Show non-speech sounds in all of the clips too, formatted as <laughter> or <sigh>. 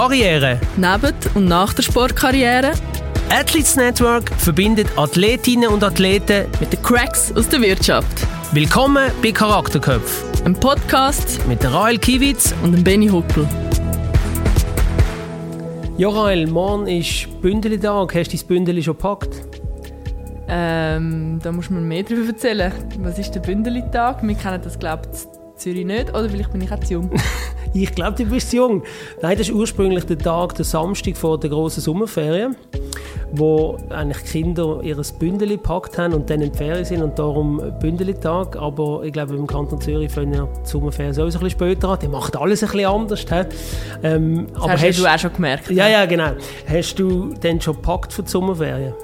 Karriere. Neben und nach der Sportkarriere. Athletes Network verbindet Athletinnen und Athleten mit den Cracks aus der Wirtschaft. Willkommen bei Charakterköpf. Ein Podcast mit Rael Kiewitz und dem Benny Huckel. Ja, Rael, morgen ist Bündeltag. Hast du dein Bündel schon gepackt? Ähm, da muss man mehr darüber erzählen. Was ist der Bündeltag? Wir kennen das, glaube ich, Zürich nicht. Oder vielleicht bin ich auch zu jung. <laughs> ich glaube, du bist jung. Nein, das ist ursprünglich der Tag, der Samstag vor der großen Sommerferien, wo eigentlich Kinder ihr Bündel gepackt haben und dann in die Ferien sind und darum Bündeltag. Aber ich glaube, im Kanton Zürich fangen ja die Sommerferien sowieso ein bisschen später an. Die macht alles ein bisschen anders. Ähm, das aber hast, hast du auch schon gemerkt. Ja, ja, genau. Hast du denn schon gepackt für die Sommerferien?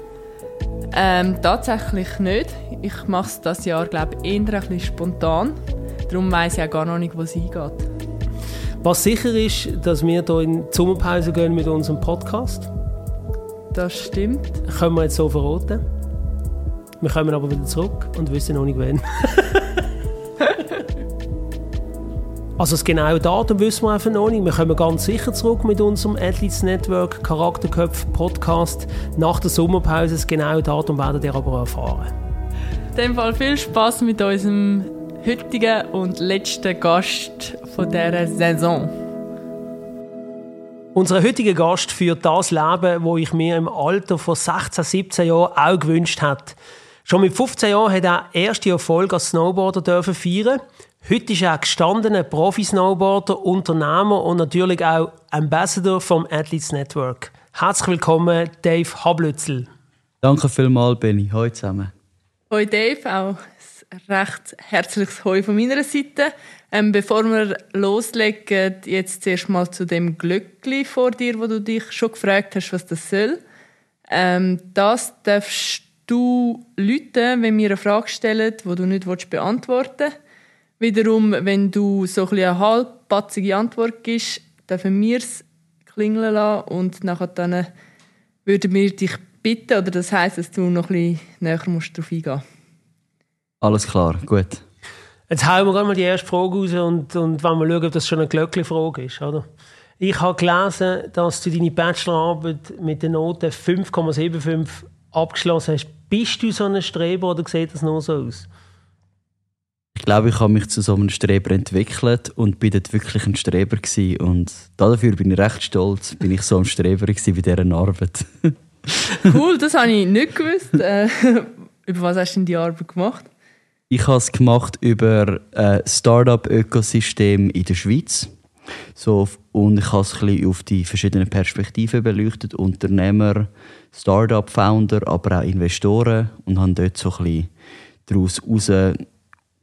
Ähm, tatsächlich nicht. Ich mache es dieses Jahr, glaube ich, eher ein bisschen spontan. Darum weiss ich auch gar noch nicht, wo es hingeht. Was sicher ist, dass wir hier in die Sommerpause gehen mit unserem Podcast. Das stimmt. Können wir jetzt so verraten. Wir kommen aber wieder zurück und wissen noch nicht wann. <laughs> also das genaue Datum wissen wir einfach noch nicht. Wir kommen ganz sicher zurück mit unserem Athletes Network Charakterköpf Podcast. Nach der Sommerpause das genaue Datum werdet ihr aber erfahren. In dem Fall viel Spaß mit unserem heutigen und letzten Gast von dieser Saison. Unser heutiger Gast führt das Leben, wo ich mir im Alter von 16, 17 Jahren auch gewünscht hätte. Schon mit 15 Jahren hat er erste Erfolg als Snowboarder dürfen feiern. Heute ist er ein gestandener Profi-Snowboarder, Unternehmer und natürlich auch Ambassador vom Athletes Network. Herzlich willkommen, Dave Hablützel. Danke vielmals, Benny. Hallo zusammen. Hallo Dave, auch recht herzliches Heu von meiner Seite. Ähm, bevor wir loslegen, jetzt zuerst mal zu dem Glöckli vor dir, wo du dich schon gefragt hast, was das soll. Ähm, das darfst du Leuten, wenn wir eine Frage stellen, die du nicht beantworten willst. Wiederum, wenn du so ein eine halbpatzige Antwort gibst, dürfen wir es klingeln lassen und nachher dann würden wir dich bitten, oder das heisst, dass du noch ein bisschen näher musst darauf eingehen musst. Alles klar, gut. Jetzt hauen wir mal die erste Frage raus und, und wenn wir schauen, ob das schon eine Glöckli-Frage ist. Oder? Ich habe gelesen, dass du deine Bachelorarbeit mit der Note 5,75 abgeschlossen hast. Bist du so ein Streber oder sieht das nur so aus? Ich glaube, ich habe mich zu so einem Streber entwickelt und bin dort wirklich ein Streber gewesen. Und dafür bin ich recht stolz, bin ich so ein Streber gewesen bei dieser Arbeit. <laughs> cool, das habe ich nicht gewusst. Äh, <laughs> über was hast du denn die Arbeit gemacht? Ich habe es gemacht über ein Startup-Ökosystem in der Schweiz. So, und ich habe es ein bisschen auf die verschiedenen Perspektiven beleuchtet. Unternehmer, Startup-Founder, aber auch Investoren. Und habe dort so ein daraus raus,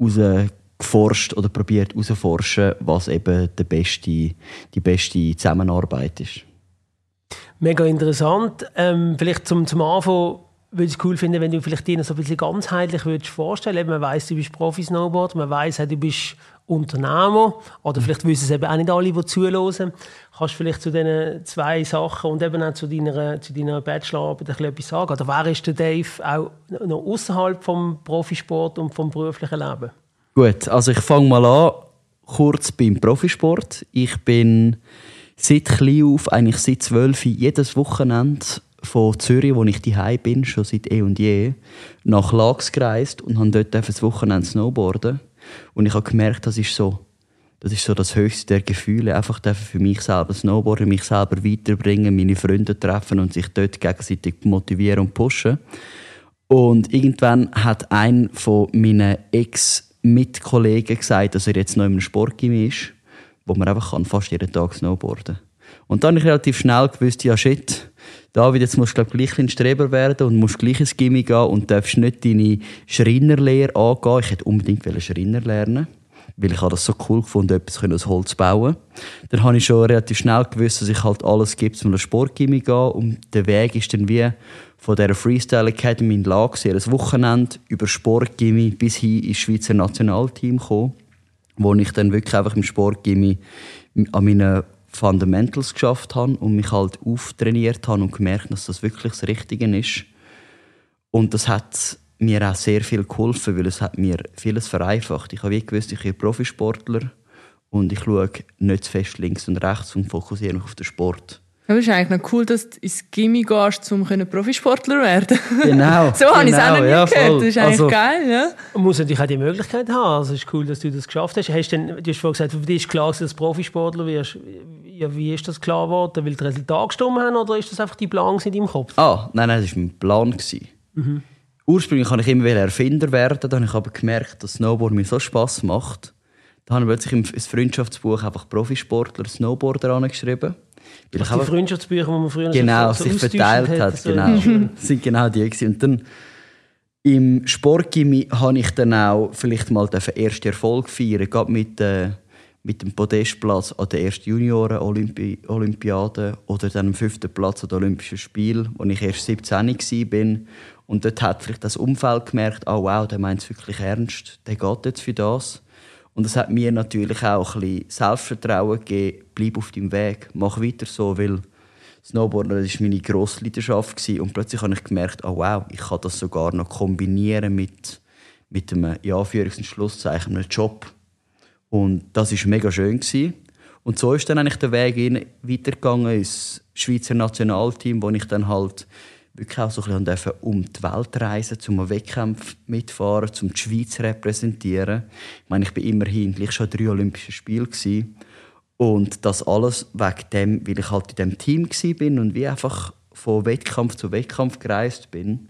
raus geforscht oder probiert herauszuforschen, was eben die beste, die beste Zusammenarbeit ist. Mega interessant. Ähm, vielleicht zum, zum Anfang würde es cool finden, wenn du vielleicht dir so ein bisschen ganzheitlich würdest vorstellen. Man weiß, du bist Profi-Snowboard, man weiß, du bist Unternehmer oder vielleicht wissen es eben auch nicht alle, die zuhören. Kannst du vielleicht zu diesen zwei Sachen und eben auch zu deiner, zu deiner Bachelorarbeit etwas sagen? Oder wer ist der Dave auch noch außerhalb vom Profisport und vom beruflichen Leben? Gut, also ich fange mal an, kurz beim Profisport. Ich bin seit klein auf, eigentlich seit zwölf, jedes Wochenende von Zürich, wo ich daheim bin, schon seit eh und je, nach Lax gereist und habe dort das Wochenende snowboarden. Und ich habe gemerkt, das ist so, das ist so das höchste der Gefühle. Einfach für mich selber snowboarden, mich selber weiterbringen, meine Freunde treffen und sich dort gegenseitig motivieren und pushen. Und irgendwann hat ein von meinen Ex-Mitkollegen gesagt, dass er jetzt noch in einem Sportgym ist, wo man einfach fast jeden Tag snowboarden kann. Und dann habe ich relativ schnell gewusst, ja shit, David, jetzt musst du glaub, gleich ein Streber werden und musst gleich ins Gimmi gehen und darfst nicht deine Schreinerlehre angehen. Ich hätte unbedingt Schreiner lernen weil ich das so cool gefunden etwas aus Holz zu bauen. Dann habe ich schon relativ schnell gewusst, dass ich halt alles gibt, um ein Sportgimmi zu gehen. Und der Weg ist dann wie von dieser Freestyle Academy in Lage, ein Wochenende über Sportgimmi bis hin ins Schweizer Nationalteam gekommen, wo ich dann wirklich einfach im Sportgimmi an meinen Fundamentals geschafft habe und mich halt auftrainiert habe und gemerkt, dass das wirklich das Richtige ist. Und das hat mir auch sehr viel geholfen, weil es hat mir vieles vereinfacht. Ich habe gewusst, ich bin Profisportler und ich schaue nicht zu fest links und rechts und fokussiere mich auf den Sport. Aber es ist eigentlich noch cool, dass du ins Gimmi gehst, um Profisportler werden Genau. <laughs> so habe ich es auch noch genau, nie ja, gehört. voll. Das ist eigentlich Also- geil, ja. Man muss natürlich auch die Möglichkeit haben. Also es ist cool, dass du das geschafft hast. hast denn, du hast vorhin gesagt, für dich ist klar, dass du Profisportler wirst. Ja, wie ist das klar geworden? Weil die Resultate gestimmt haben oder ist das einfach die Plan in deinem Kopf? Ah, nein, nein, das war mein Plan. gewesen. Ursprünglich wollte ich immer wieder Erfinder werden, dann habe ich aber gemerkt, dass Snowboard mir so Spass macht. Dann habe ich plötzlich im ins Freundschaftsbuch einfach Profisportler, Snowboarder angeschrieben. Weil ich Die Freundschaftsbücher, die man früher genau, so, sich verteilt hat. so. Genau. <laughs> Das sind genau die. Gewesen. Und dann im Sportgimmi habe ich dann auch vielleicht mal den ersten Erfolg feiern, gerade mit, äh, mit dem Podestplatz an der ersten Junioren-Olympiade oder dann am fünften Platz an den Olympischen Spielen, wo ich erst 17 war. Und dort hat vielleicht das Umfeld gemerkt, oh wow, der meint es wirklich ernst, der geht jetzt für das. Und das hat mir natürlich auch ein bisschen Selbstvertrauen gegeben, bleib auf deinem Weg, mach weiter so, weil Snowboarden das war meine grosse Leidenschaft. Und plötzlich habe ich gemerkt, oh wow, ich kann das sogar noch kombinieren mit, mit einem, ja, Anführungs- und Schlusszeichen, einem Job. Und das war mega schön. Gewesen. Und so ist dann eigentlich der Weg weitergegangen ins Schweizer Nationalteam, wo ich dann halt wirklich auch so ein bisschen um die Welt reisen, zum einen Wettkampf mitfahren, zum die Schweiz repräsentieren. Ich meine, ich bin immerhin gleich schon drei Olympischen Spiele gewesen. Und das alles wegen dem, weil ich halt in dem Team bin und wie einfach von Wettkampf zu Wettkampf gereist bin.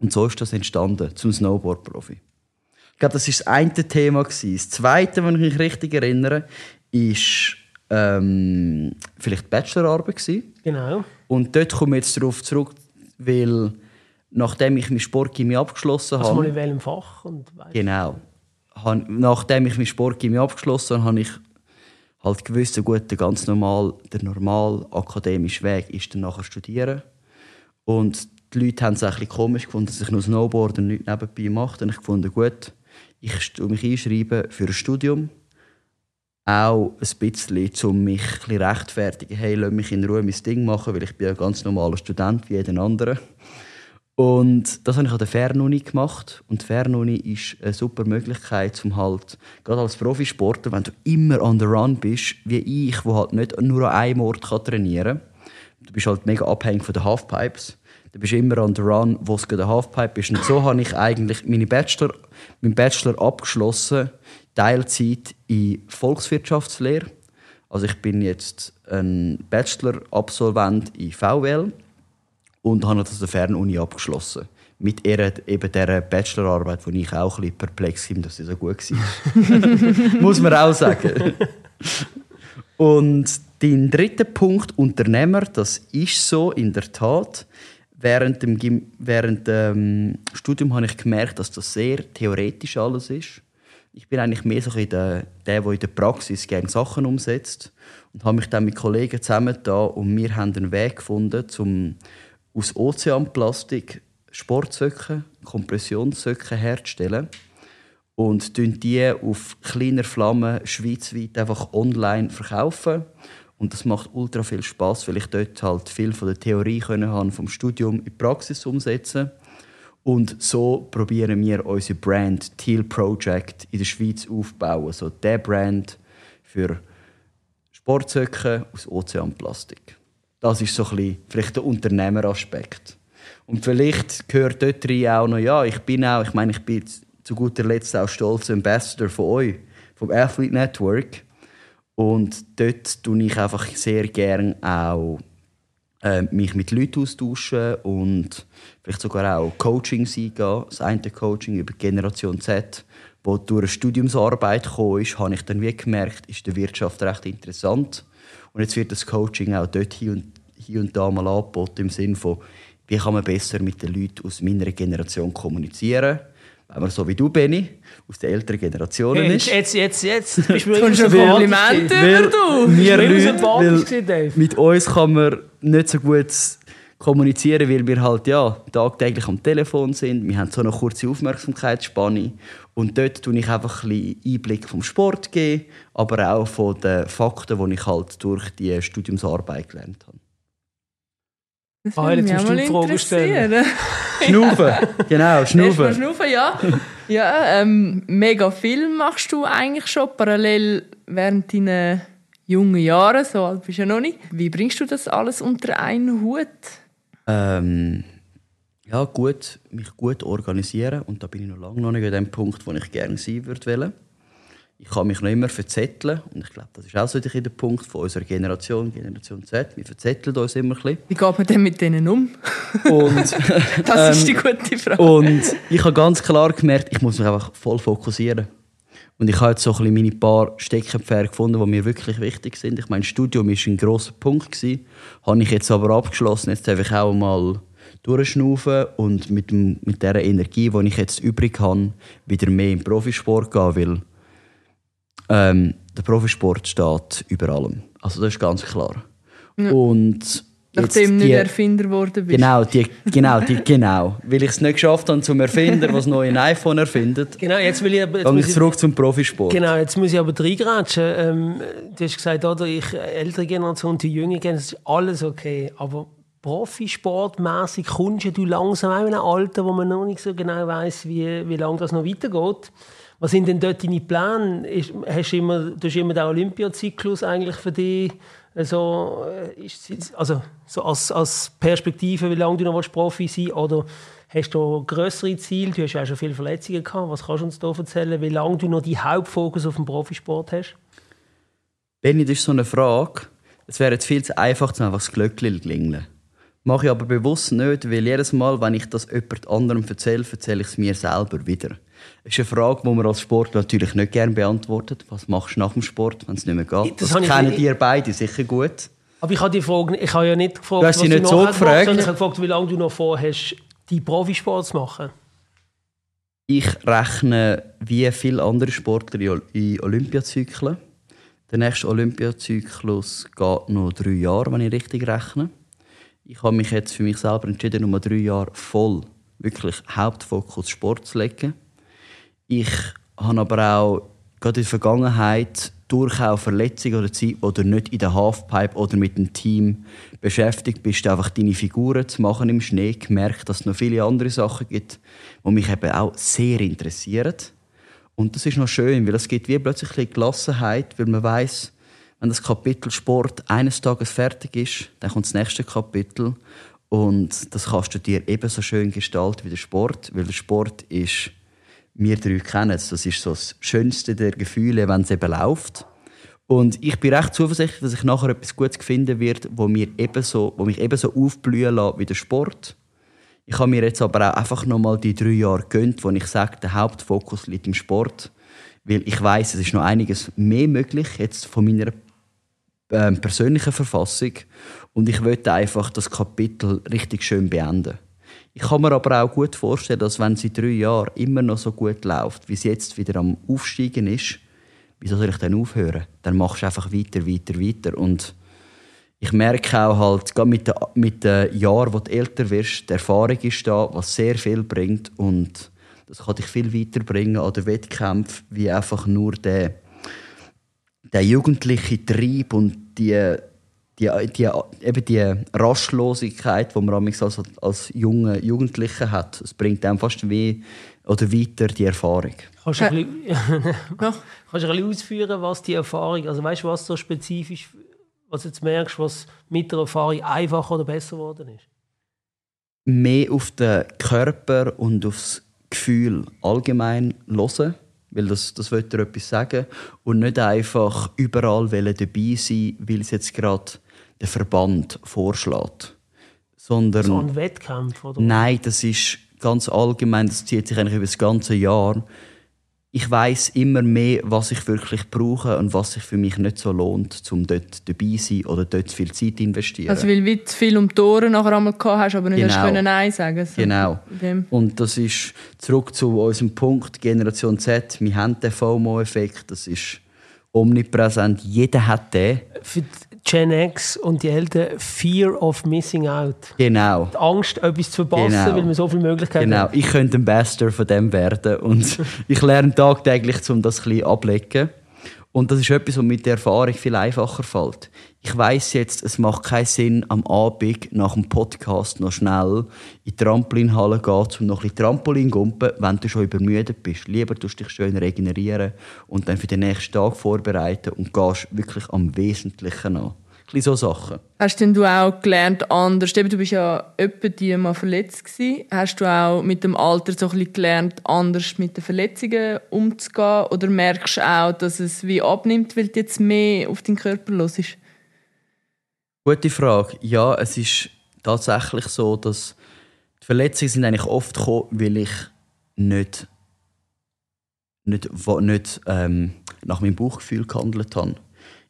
Und so ist das entstanden zum Snowboard-Profi. Ich glaube, das ist das eine Thema gewesen. Das zweite, wenn ich mich richtig erinnere, ist ähm, vielleicht Bachelorarbeit gewesen. Genau. Und dort komme ich jetzt darauf zurück, weil nachdem ich mein Sportgymnasium abgeschlossen Also mal habe, in welchem Fach? Und Genau. Nachdem ich mein Sportgymnasium abgeschlossen habe, habe ich halt gewusst, gut, der ganz normal, der normal akademische Weg ist dann nachher studieren. Und die Leute haben es ein bisschen komisch gefunden, dass ich nur Snowboarden nicht nebenbei mache. Habe ich gefunden, gut, ich mich einschreiben für ein Studium. Auch ein bisschen, um mich ein bisschen rechtfertigen. Hey, lass mich in Ruhe mein Ding machen, weil ich bin ein ganz normaler Student wie jeder andere. Und das habe ich an der Fernuni gemacht. Und die Fernuni ist eine super Möglichkeit, um halt, gerade als Profisportler, wenn du immer on the run bist, wie ich, wo halt nicht nur an einem Ort trainieren kann. Du bist halt mega abhängig von den Halfpipes. Du bist immer on the run, wo es gerade Halfpipe ist. Und so habe ich eigentlich meine Bachelor, meinen Bachelor abgeschlossen, Teilzeit in Volkswirtschaftslehre. Also ich bin jetzt ein Bachelor-Absolvent in VWL und habe das an der Fernuni abgeschlossen. Mit ihrer, eben dieser Bachelorarbeit, wo ich auch ein bisschen perplex bin, dass sie so gut war. <laughs> Muss man auch sagen. Und den dritten Punkt, Unternehmer, das ist so in der Tat. Während dem, Gym- während dem Studium habe ich gemerkt, dass das sehr theoretisch alles ist. Ich bin eigentlich mehr so ein der, der, der in der Praxis gerne Sachen umsetzt. Und habe mich dann mit Kollegen zusammengetan und wir haben einen Weg gefunden, um aus Ozeanplastik Sportsöcke, Kompressionssöcke herzustellen und die auf kleiner Flamme schweizweit einfach online verkaufen. Und das macht ultra viel Spaß, weil ich dort halt viel von der Theorie können vom Studium in die Praxis umsetzen. Und so probieren wir unsere Brand Teal Project in der Schweiz aufbauen. So der Brand für Sportsöcke aus Ozeanplastik. Das ist so ein bisschen vielleicht der Unternehmeraspekt. Und vielleicht gehört dort rein auch noch, ja, ich bin auch, ich meine, ich bin zu guter Letzt auch stolzer Ambassador von euch, vom Athlete Network. Und dort tue ich einfach sehr gerne auch äh, mich mit Leuten austauschen und vielleicht sogar auch Coachings eingehen. Das eine Coaching über Generation Z, wo durch eine Studiumsarbeit gekommen ist, habe ich dann wie gemerkt, ist der Wirtschaft recht interessant. Und jetzt wird das Coaching auch dort hier und, hier und da mal angeboten, im Sinne von, wie kann man besser mit den Leuten aus meiner Generation kommunizieren. Wenn man so wie du, Benny, aus den älteren Generationen Hey, ist. jetzt, jetzt, jetzt, <laughs> bist du Kommst du ein sympathisch Kompliment gewesen. über, du? wir Du bist Leute, weil Dave. mit uns kann man nicht so gut kommunizieren, weil wir halt ja, tagtäglich am Telefon sind. Wir haben so eine kurze Aufmerksamkeitsspanne. Und dort tue ich einfach ein bisschen Einblick vom Sport geben, aber auch von den Fakten, die ich halt durch die Studiumsarbeit gelernt habe. Das Ah, jetzt musst du mal die Frage stellen. <laughs> Schnaufen, genau, Schnaufen. schnaufen, ja. <laughs> Ja, ähm, mega viel machst du eigentlich schon parallel während deiner jungen Jahre, so alt bist du ja noch nicht. Wie bringst du das alles unter einen Hut? Ähm, ja, gut, mich gut organisieren und da bin ich noch lange noch nicht an dem Punkt, wo ich gerne sein würde. Ich kann mich noch immer verzetteln und ich glaube, das ist auch so der Punkt von unserer Generation, Generation Z. Wir verzetteln uns immer ein Wie geht man denn mit denen um? bisschen. Und, <laughs> Das ist die gute Frage. und ich habe ganz klar gemerkt, ich muss mich einfach voll fokussieren. Und ich habe jetzt so ein bisschen meine paar Steckenpferde gefunden, die mir wirklich wichtig sind. Ich meine, Studium war ein grosser Punkt. Gewesen. Habe ich jetzt aber abgeschlossen. Jetzt darf ich auch mal durchschnaufen und mit, dem, mit der Energie, die ich jetzt übrig habe, wieder mehr in den Profisport gehen. Weil ähm, der Profisport steht über allem. Also das ist ganz klar. Und Nachdem jetzt du nicht die- Erfinder geworden bist. Genau, die, genau, die, <laughs> genau. Weil ich es nicht geschafft habe zum Erfinder, der das neue iPhone erfindet, Genau, jetzt will ich aber... Jetzt muss ich zurück zum Profisport. Genau, jetzt muss ich aber reingrätschen. Ähm, du hast gesagt, oder, ich, ältere Generation, die jüngere Generation, das ist alles okay. Aber profisportmäßig kommst ja du langsam auch in ein Alter, wo man noch nicht so genau weiß, wie, wie lange das noch weitergeht. Was sind denn dort deine Pläne? Ist, hast du, immer, du hast immer den Olympiazyklus eigentlich für dich so, äh, also, so als, als Perspektive, wie lange du noch Profi sein willst? Oder hast du größere Ziele? Du hast ja auch schon viele Verletzungen gehabt. Was kannst du uns da erzählen, wie lange du noch die Hauptfokus auf den Profisport hast? Benni, das ist so eine Frage. Es wäre jetzt viel zu einfach, um einfach das Glöckchen zu klingeln. Mache ich aber bewusst nicht, weil jedes Mal, wenn ich das jemand anderem erzähle, erzähle ich es mir selber wieder. Das ist eine Frage, die man als Sportler natürlich nicht gerne beantwortet. Was machst du nach dem Sport, wenn es nicht mehr geht? Das Das, kennen ihr beide sicher gut. Aber ich habe die Frage, ich habe ja nicht gefragt, Du hast sie nicht du so nachher gemacht gefragt. sondern ich habe gefragt, wie lange du noch vorhast, die Profisport zu machen. Ich rechne wie viele andere Sportler in- Olympiazyklen. Der nächste Olympiazyklus geht noch drei Jahre, wenn ich richtig rechne. Ich habe mich jetzt für mich selber entschieden, um drei Jahre voll wirklich Hauptfokus Sport zu legen. Ich habe aber auch gerade in der Vergangenheit durch Verletzungen oder Zeit, wo du nicht in der Halfpipe oder mit dem Team beschäftigt bist, einfach deine Figuren zu machen im Schnee, gemerkt, dass es noch viele andere Sachen gibt, die mich eben auch sehr interessieren. Und das ist noch schön, weil es gibt wie plötzlich ein bisschen Gelassenheit, weil man weiß, wenn das Kapitel Sport eines Tages fertig ist, dann kommt das nächste Kapitel und das kannst du dir ebenso schön gestalten wie der Sport, weil der Sport ist, wir drei kennen es, das ist so das Schönste der Gefühle, wenn es eben läuft. Und ich bin recht zuversichtlich, dass ich nachher etwas Gutes finden werde, wo, mir ebenso, wo mich ebenso aufblühen lässt wie der Sport. Ich habe mir jetzt aber auch einfach nochmal die drei Jahre gönnt, wo ich sage, der Hauptfokus liegt im Sport. Weil ich weiß, es ist noch einiges mehr möglich jetzt von meiner ähm, persönlichen Verfassung. Und ich möchte einfach das Kapitel richtig schön beenden. Ich kann mir aber auch gut vorstellen, dass wenn sie drei Jahre immer noch so gut läuft, wie sie jetzt wieder am Aufsteigen ist, wieso soll ich dann aufhören? Dann machst du einfach weiter, weiter, weiter. Und ich merke auch halt, gerade mit den, mit den Jahren, wo du älter wirst, die Erfahrung ist da, was sehr viel bringt und das kann dich viel weiterbringen an den Wettkämpfen, wie einfach nur der, der jugendliche Trieb und die, die, die, eben die Rastlosigkeit, die man amigs als, als junge Jugendliche hat. Es bringt einem fast wie oder weiter die Erfahrung. Kannst du ein bisschen, Ja. <laughs> kannst du ein bisschen ausführen, was die Erfahrung, also weißt du, was so spezifisch, was du jetzt merkst, was mit der Erfahrung einfacher oder besser geworden ist? mehr auf den Körper und aufs Gefühl allgemein hören, weil das, das will dir etwas sagen und nicht einfach überall wollen dabei sein, weil es jetzt gerade der Verband vorschlägt. Sondern So ein Wettkampf, oder? Nein, das ist ganz allgemein, das zieht sich eigentlich über das ganze Jahr. Ich weiß immer mehr, was ich wirklich brauche und was sich für mich nicht so lohnt, um dort dabei zu sein oder dort viel Zeit zu investieren. Also, weil du zu viel um die Ohren nachher einmal gehabt hast, aber nicht Genau. hast können Nein sagen so Genau. Und das ist zurück zu unserem Punkt Generation Z. Wir haben den FOMO-Effekt, das ist omnipräsent. Jeder hat den. Für die Gen X und die Eltern Fear of Missing Out. Genau. Die Angst, etwas zu verpassen, Genau. weil man so viele Möglichkeiten Genau, hat. ich könnte ein Ambassador von dem werden und <laughs> ich lerne tagtäglich, um das ein bisschen ablecken. Und das ist etwas, was mit der Erfahrung viel einfacher fällt. Ich weiß jetzt, es macht keinen Sinn, am Abend nach dem Podcast noch schnell in die Trampolinhalle zu gehen, um noch ein bisschen Trampolin zu gumpen, wenn du schon übermüdet bist. Lieber tust dich schön regenerieren und dann für den nächsten Tag vorbereiten und gehst wirklich am Wesentlichen an so Sachen. Hast denn du auch gelernt anders? du bist ja etwa die mal verletzt gewesen. Hast du auch mit dem Alter so ein bisschen gelernt, anders mit den Verletzungen umzugehen? Oder merkst du auch, dass es wie abnimmt, weil du jetzt mehr auf deinen Körper los ist? Gute Frage. Ja, es ist tatsächlich so, dass die Verletzungen sind eigentlich oft gekommen, weil ich nicht, nicht, nicht ähm, nach meinem Bauchgefühl gehandelt habe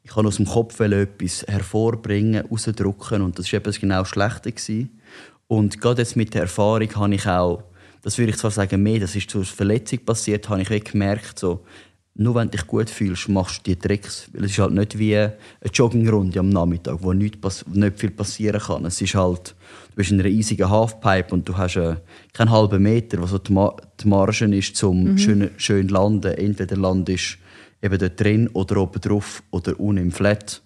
ich kann aus dem Kopf etwas hervorbringen, rausdrücken und das war eben genau schlechter. Gewesen. Und gerade jetzt mit der Erfahrung habe ich auch, das würde ich zwar sagen, mehr, das ist zur Verletzung passiert, habe ich gemerkt, so, nur wenn du dich gut fühlst, machst du die Tricks. Weil es ist halt nicht wie eine Joggingrunde am Nachmittag, wo nicht, nicht viel passieren kann. Es ist halt, du bist in einer riesigen Halfpipe und du hast äh, keinen halben Meter, was so die, Ma die Marge ist, um mhm. schön, schön landen. Entweder landest eben dort drin oder oben drauf oder unten im Flat.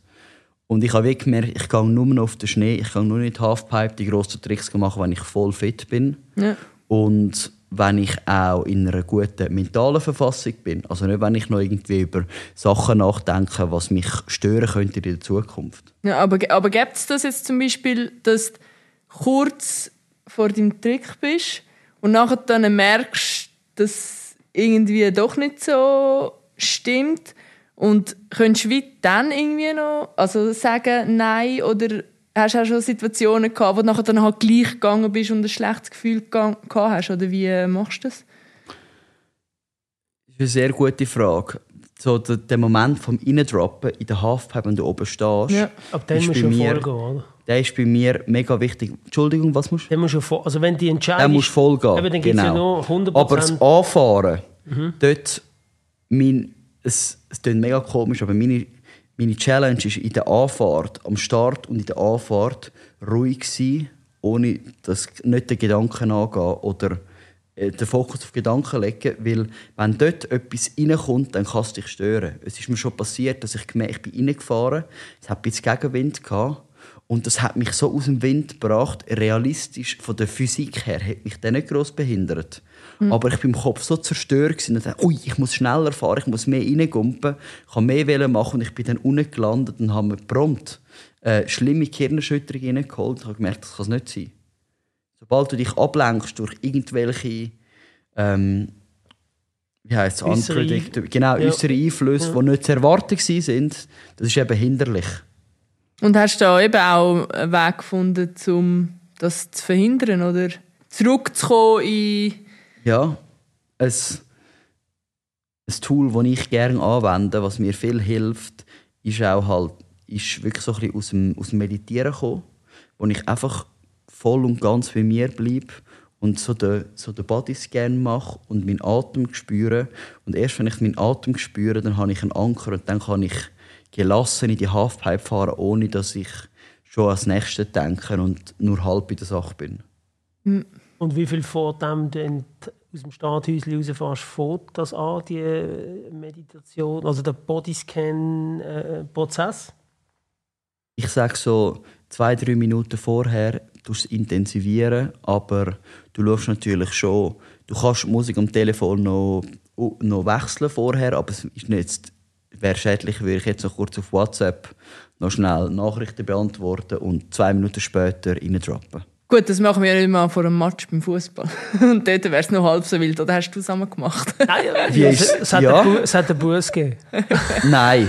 Und ich habe gemerkt, ich gehe nur noch auf den Schnee, ich gehe nur nicht Halfpipe, die grossen Tricks machen, wenn ich voll fit bin. Ja. Und wenn ich auch in einer guten mentalen Verfassung bin. Also nicht, wenn ich noch irgendwie über Sachen nachdenke, was mich stören könnte in der Zukunft. Ja, aber, aber gibt es das jetzt zum Beispiel, dass du kurz vor deinem Trick bist und nachher dann merkst, dass irgendwie doch nicht so stimmt. Und könntest du wie dann irgendwie noch also sagen Nein oder hast du auch schon Situationen gehabt, wo du nachher dann halt gleich gegangen bist und ein schlechtes Gefühl gehabt hast? Oder wie machst du das? Das ist eine sehr gute Frage. So der, der Moment vom Innendroppen in der Halfpipe, wenn du oben stehst, ja, ab dann musst du mir, oder? Der ist bei mir mega wichtig. Entschuldigung, was musst du? Der musst du voll, also wenn die Entscheidung... Der muss voll gehen, eben, dann genau. Ja nur 100%. Aber das Anfahren, mhm. dort mein es, es klingt mega komisch, aber meine, meine Challenge ist in der Anfahrt, am Start und in der Anfahrt ruhig sein, ohne dass nicht den Gedanken angehen oder äh, den Fokus auf Gedanken legen, weil wenn dort etwas reinkommt, dann kann es dich stören. Es ist mir schon passiert, dass ich gemerkt, ich bin reingefahren, es hat ein bisschen Gegenwind gehabt und das hat mich so aus dem Wind gebracht, realistisch von der Physik her, hat mich das nicht gross behindert. Mhm. Aber ich war im Kopf so zerstört und dachte, ui, ich muss schneller fahren, ich muss mehr reingumpen, ich kann mehr machen und ich bin dann unten gelandet und habe mir prompt äh, schlimme Hirnerschütterung reingeholt. Ich habe gemerkt, das kann es nicht sein. Sobald du dich ablenkst durch irgendwelche ähm, wie heißt es, genau, ja. äußere Einflüsse, ja. die nicht zu erwarten waren, das ist eben hinderlich. Und hast du da eben auch einen Weg gefunden, um das zu verhindern oder zurückzukommen in... Ja, ein, ein Tool, das ich gerne anwende, was mir viel hilft, ist auch halt, ist wirklich so ein bisschen aus dem, aus dem Meditieren gekommen, wo ich einfach voll und ganz bei mir bleibe und so den, so den Bodyscan mache und meinen Atem spüre. Und erst wenn ich meinen Atem spüre, dann habe ich einen Anker und dann kann ich gelassen in die Halfpipe fahren, ohne dass ich schon ans Nächste denke und nur halb bei der Sache bin. Hm. Und wie viel vor dem du aus dem Starthäuschen rausfährst, fährt das an, die äh, Meditation, also der Bodyscan-Prozess? ich sage so, zwei, drei Minuten vorher tust intensivieren, aber du schaust natürlich schon, du kannst die Musik am Telefon noch, noch wechseln vorher, aber es ist nicht wäre schädlich, würde ich jetzt noch kurz auf WhatsApp noch schnell Nachrichten beantworten und zwei Minuten später droppen. Gut, das machen wir ja immer vor einem Match beim Fußball. <laughs> Und dort wäre es noch halb so wild. Oder hast du zusammen gemacht? <laughs> Nein, Wie ist, es, hat ja. einen, es hat einen Bus gegeben. <laughs> Nein.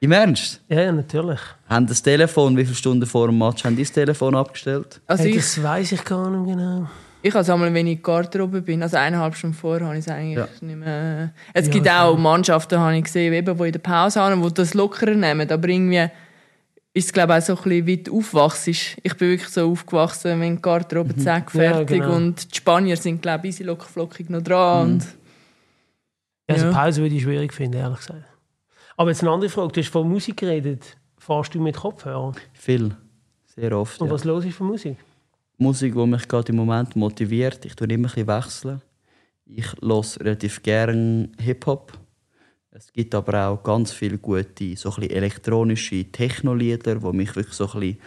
Im Ernst? Ja, ja, natürlich. Haben das Telefon, wie viele Stunden vor dem Match, haben die das Telefon abgestellt? Also hey, das weiß ich gar nicht genau. Ich habe es einmal, wenn ich in Garderobe bin, also eineinhalb Stunden vorher, habe ich es eigentlich ja. nicht mehr... Es ja, gibt auch Mannschaften, habe ich gesehen, eben, die in der Pause haben, die das lockerer nehmen, aber irgendwie ist es, glaube ich, auch so ein bisschen wie du aufwachst. Ich bin wirklich so aufgewachsen, wenn die Garderobe mhm. zack, fertig ja, genau. und die Spanier sind, glaube ich, easy lockerflockig noch dran. Mhm. Und, also Pause würde ich schwierig finden, ehrlich gesagt. Aber jetzt eine andere Frage, du hast von Musik geredet. Fahrst du mit Kopfhörern? Viel, sehr oft, Und was los ist von Musik? Musik, die mich gerade im Moment motiviert. Ich tue immer ein bisschen wechseln. Ich höre relativ gerne Hip-Hop. Es gibt aber auch ganz viele gute, so ein elektronische Techno-Lieder, die mich wirklich so ein bisschen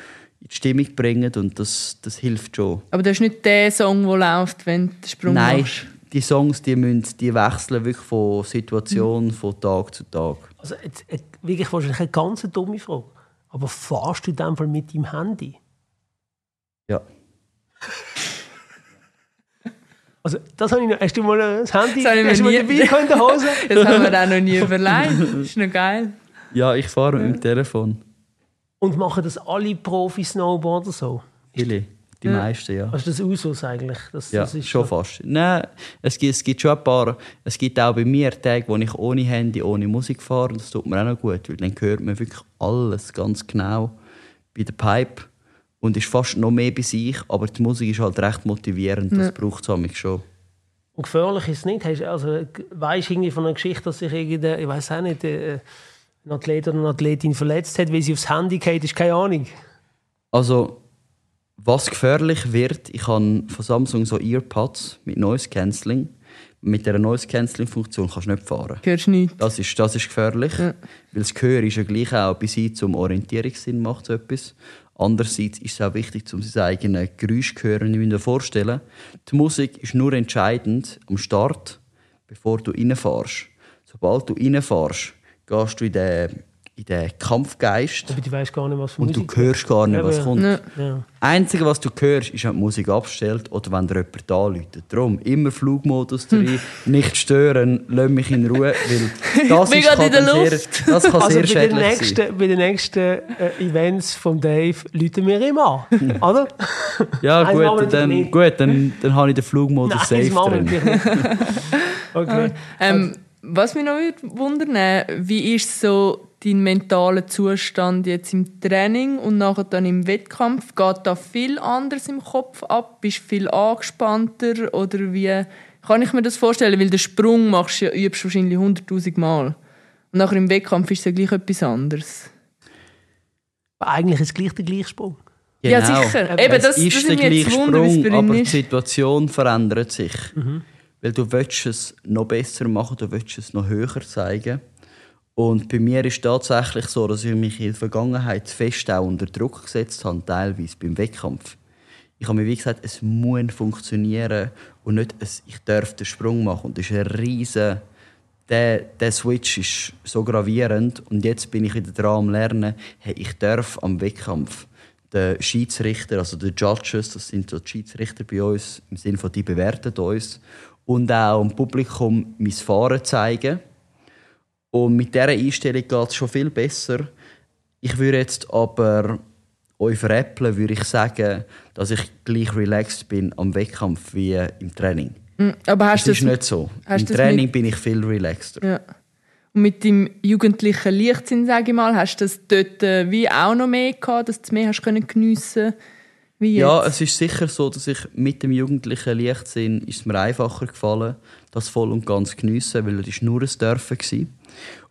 in die Stimmung bringen und das, das hilft schon. Aber das ist nicht der Song, der läuft, wenn du den Sprung Nein, machst. die Songs die müssen, die wechseln wirklich von Situation, von Tag zu Tag. Also jetzt, äh, wirklich wahrscheinlich eine ganz dumme Frage. Aber fahrst du in dem Fall mit deinem Handy? Ja. <laughs> Also das habe ich noch, hast du mal das Handy Das habe ich hast du mal nie- dabei gehabt in der Hose? <laughs> Das haben wir auch noch nie überlegt. Das ist noch geil. Ja, ich fahre mit dem Telefon. Und machen das alle Profi-Snowboarder so? Viele. Die meisten, ja. Also das ist Usus eigentlich? Das, Ja, das ist schon so. fast. Nein, es gibt, es gibt schon ein paar. Es gibt auch bei mir Tage, wo ich ohne Handy, ohne Musik fahre. Und das tut mir auch noch gut, weil dann hört man wirklich alles ganz genau bei der Pipe. Und ist fast noch mehr bei sich, aber die Musik ist halt recht motivierend. Das braucht es schon. Und gefährlich ist es nicht. Hast, also, weißt du irgendwie von einer Geschichte, dass sich irgendein, ich weiß auch nicht, äh, ein Athlet oder eine Athletin verletzt hat, weil sie aufs Handy geht, ist keine Ahnung. Also, was gefährlich wird, ich habe von Samsung so Earpods mit Noise Cancelling. Mit dieser Noise Cancelling Funktion kannst du nicht fahren. Hörst du nichts? Das ist, das ist gefährlich, weil das Gehör ist ja gleich auch bei sie zum Orientierungssinn macht so etwas. Andererseits ist es auch wichtig, um sein eigenes Geräusch zu hören. Ich mir vorstellen, die Musik ist nur entscheidend am Start, bevor du reinfährst. Sobald du reinfährst, gehst du in den, in den Kampfgeist Aber du weißt gar nicht, was für und du Musik hörst gar nicht, was kommt. Ja. Ja. Einzige, was du hörst, ist, wenn die Musik abstellt oder wenn dir jemand anruft. Darum immer Flugmodus <laughs> drin, nicht stören, lass mich in Ruhe, weil das, <laughs> ist, kann der sehr, Luft. das kann Also sehr bei den, schädlich sein. nächsten, bei den nächsten äh, Events von Dave läuten wir ihm an, <laughs> oder? Ja Nein, gut, dann, gut dann, dann habe ich den Flugmodus das safe drin. nicht. Okay. Ähm, was mich noch wundern äh, wie ist so dein mentaler Zustand jetzt im Training und nachher dann im Wettkampf? Geht da viel anders im Kopf ab? Bist du viel angespannter oder wie kann ich mir das vorstellen? Weil den Sprung machst du ja, übst du wahrscheinlich 100'000 Mal. Und nachher im Wettkampf ist es ja gleich etwas anderes. Aber Eigentlich ist es gleich der Gleichsprung. Ja, sicher. Eben, es das- ist das der gleiche es Sprung, aber die. Situation verändert sich. Mhm. Weil du willst es noch besser machen, du willst es noch höher zeigen. Und bei mir ist tatsächlich so, dass ich mich in der Vergangenheit fest auch unter Druck gesetzt habe, teilweise beim Wettkampf. Ich habe mir wie gesagt, es muss funktionieren und nicht, ich darf den Sprung machen. Und das ist ein riesen der, der Switch ist so gravierend und jetzt bin ich wieder dran am Lernen, hey, ich darf am Wettkampf den Schiedsrichter, also die Judges, das sind so die Schiedsrichter bei uns, im Sinne von die bewerten uns, und auch dem Publikum mein Fahren zeigen. Und mit dieser Einstellung geht es schon viel besser. Ich würde jetzt aber euch veräppeln, würde ich sagen, dass ich gleich relaxed bin am Wettkampf wie im Training. Mhm. Aber hast Das ist das, nicht so. Im Training mit- bin ich viel relaxter. ja. Und mit deinem jugendlichen Leichtsinn, sage ich mal, hast du das dort äh, wie auch noch mehr gehabt, dass du mehr hast können geniessen jetzt? Ja, es ist sicher so, dass ich mit dem jugendlichen Leichtsinn ist es mir einfacher gefallen, das voll und ganz geniessen, weil es nur ein Dürfen war.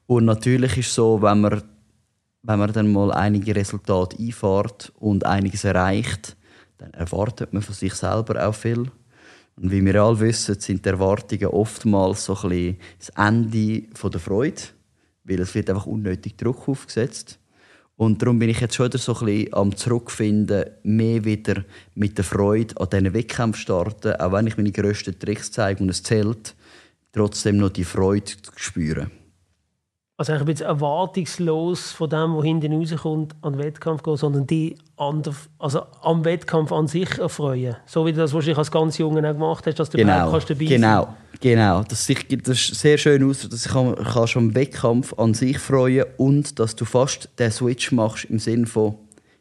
Und natürlich ist es so, wenn man, wenn man dann mal einige Resultate einfährt und einiges erreicht, dann erwartet man von sich selber auch viel. Und wie wir alle wissen, sind die Erwartungen oftmals so ein bisschen das Ende der Freude, weil es wird einfach unnötig Druck aufgesetzt. Und darum bin ich jetzt schon wieder so ein bisschen am Zurückfinden, mehr wieder mit der Freude an diesen Wettkämpfen starten, auch wenn ich meine grössten Tricks zeige und es zählt, trotzdem noch die Freude zu spüren. Also eigentlich ein bisschen erwartungslos von dem, was hinten rauskommt, an den Wettkampf gehen, sondern die an der, also am Wettkampf an sich erfreuen. So wie du das wahrscheinlich als ganz Junge auch gemacht hast, dass du Genau, kannst dabei genau, genau. Das, sich- das ist sehr schön aus, dass ich kann- kannst am Wettkampf an sich freuen und dass du fast den Switch machst im Sinne von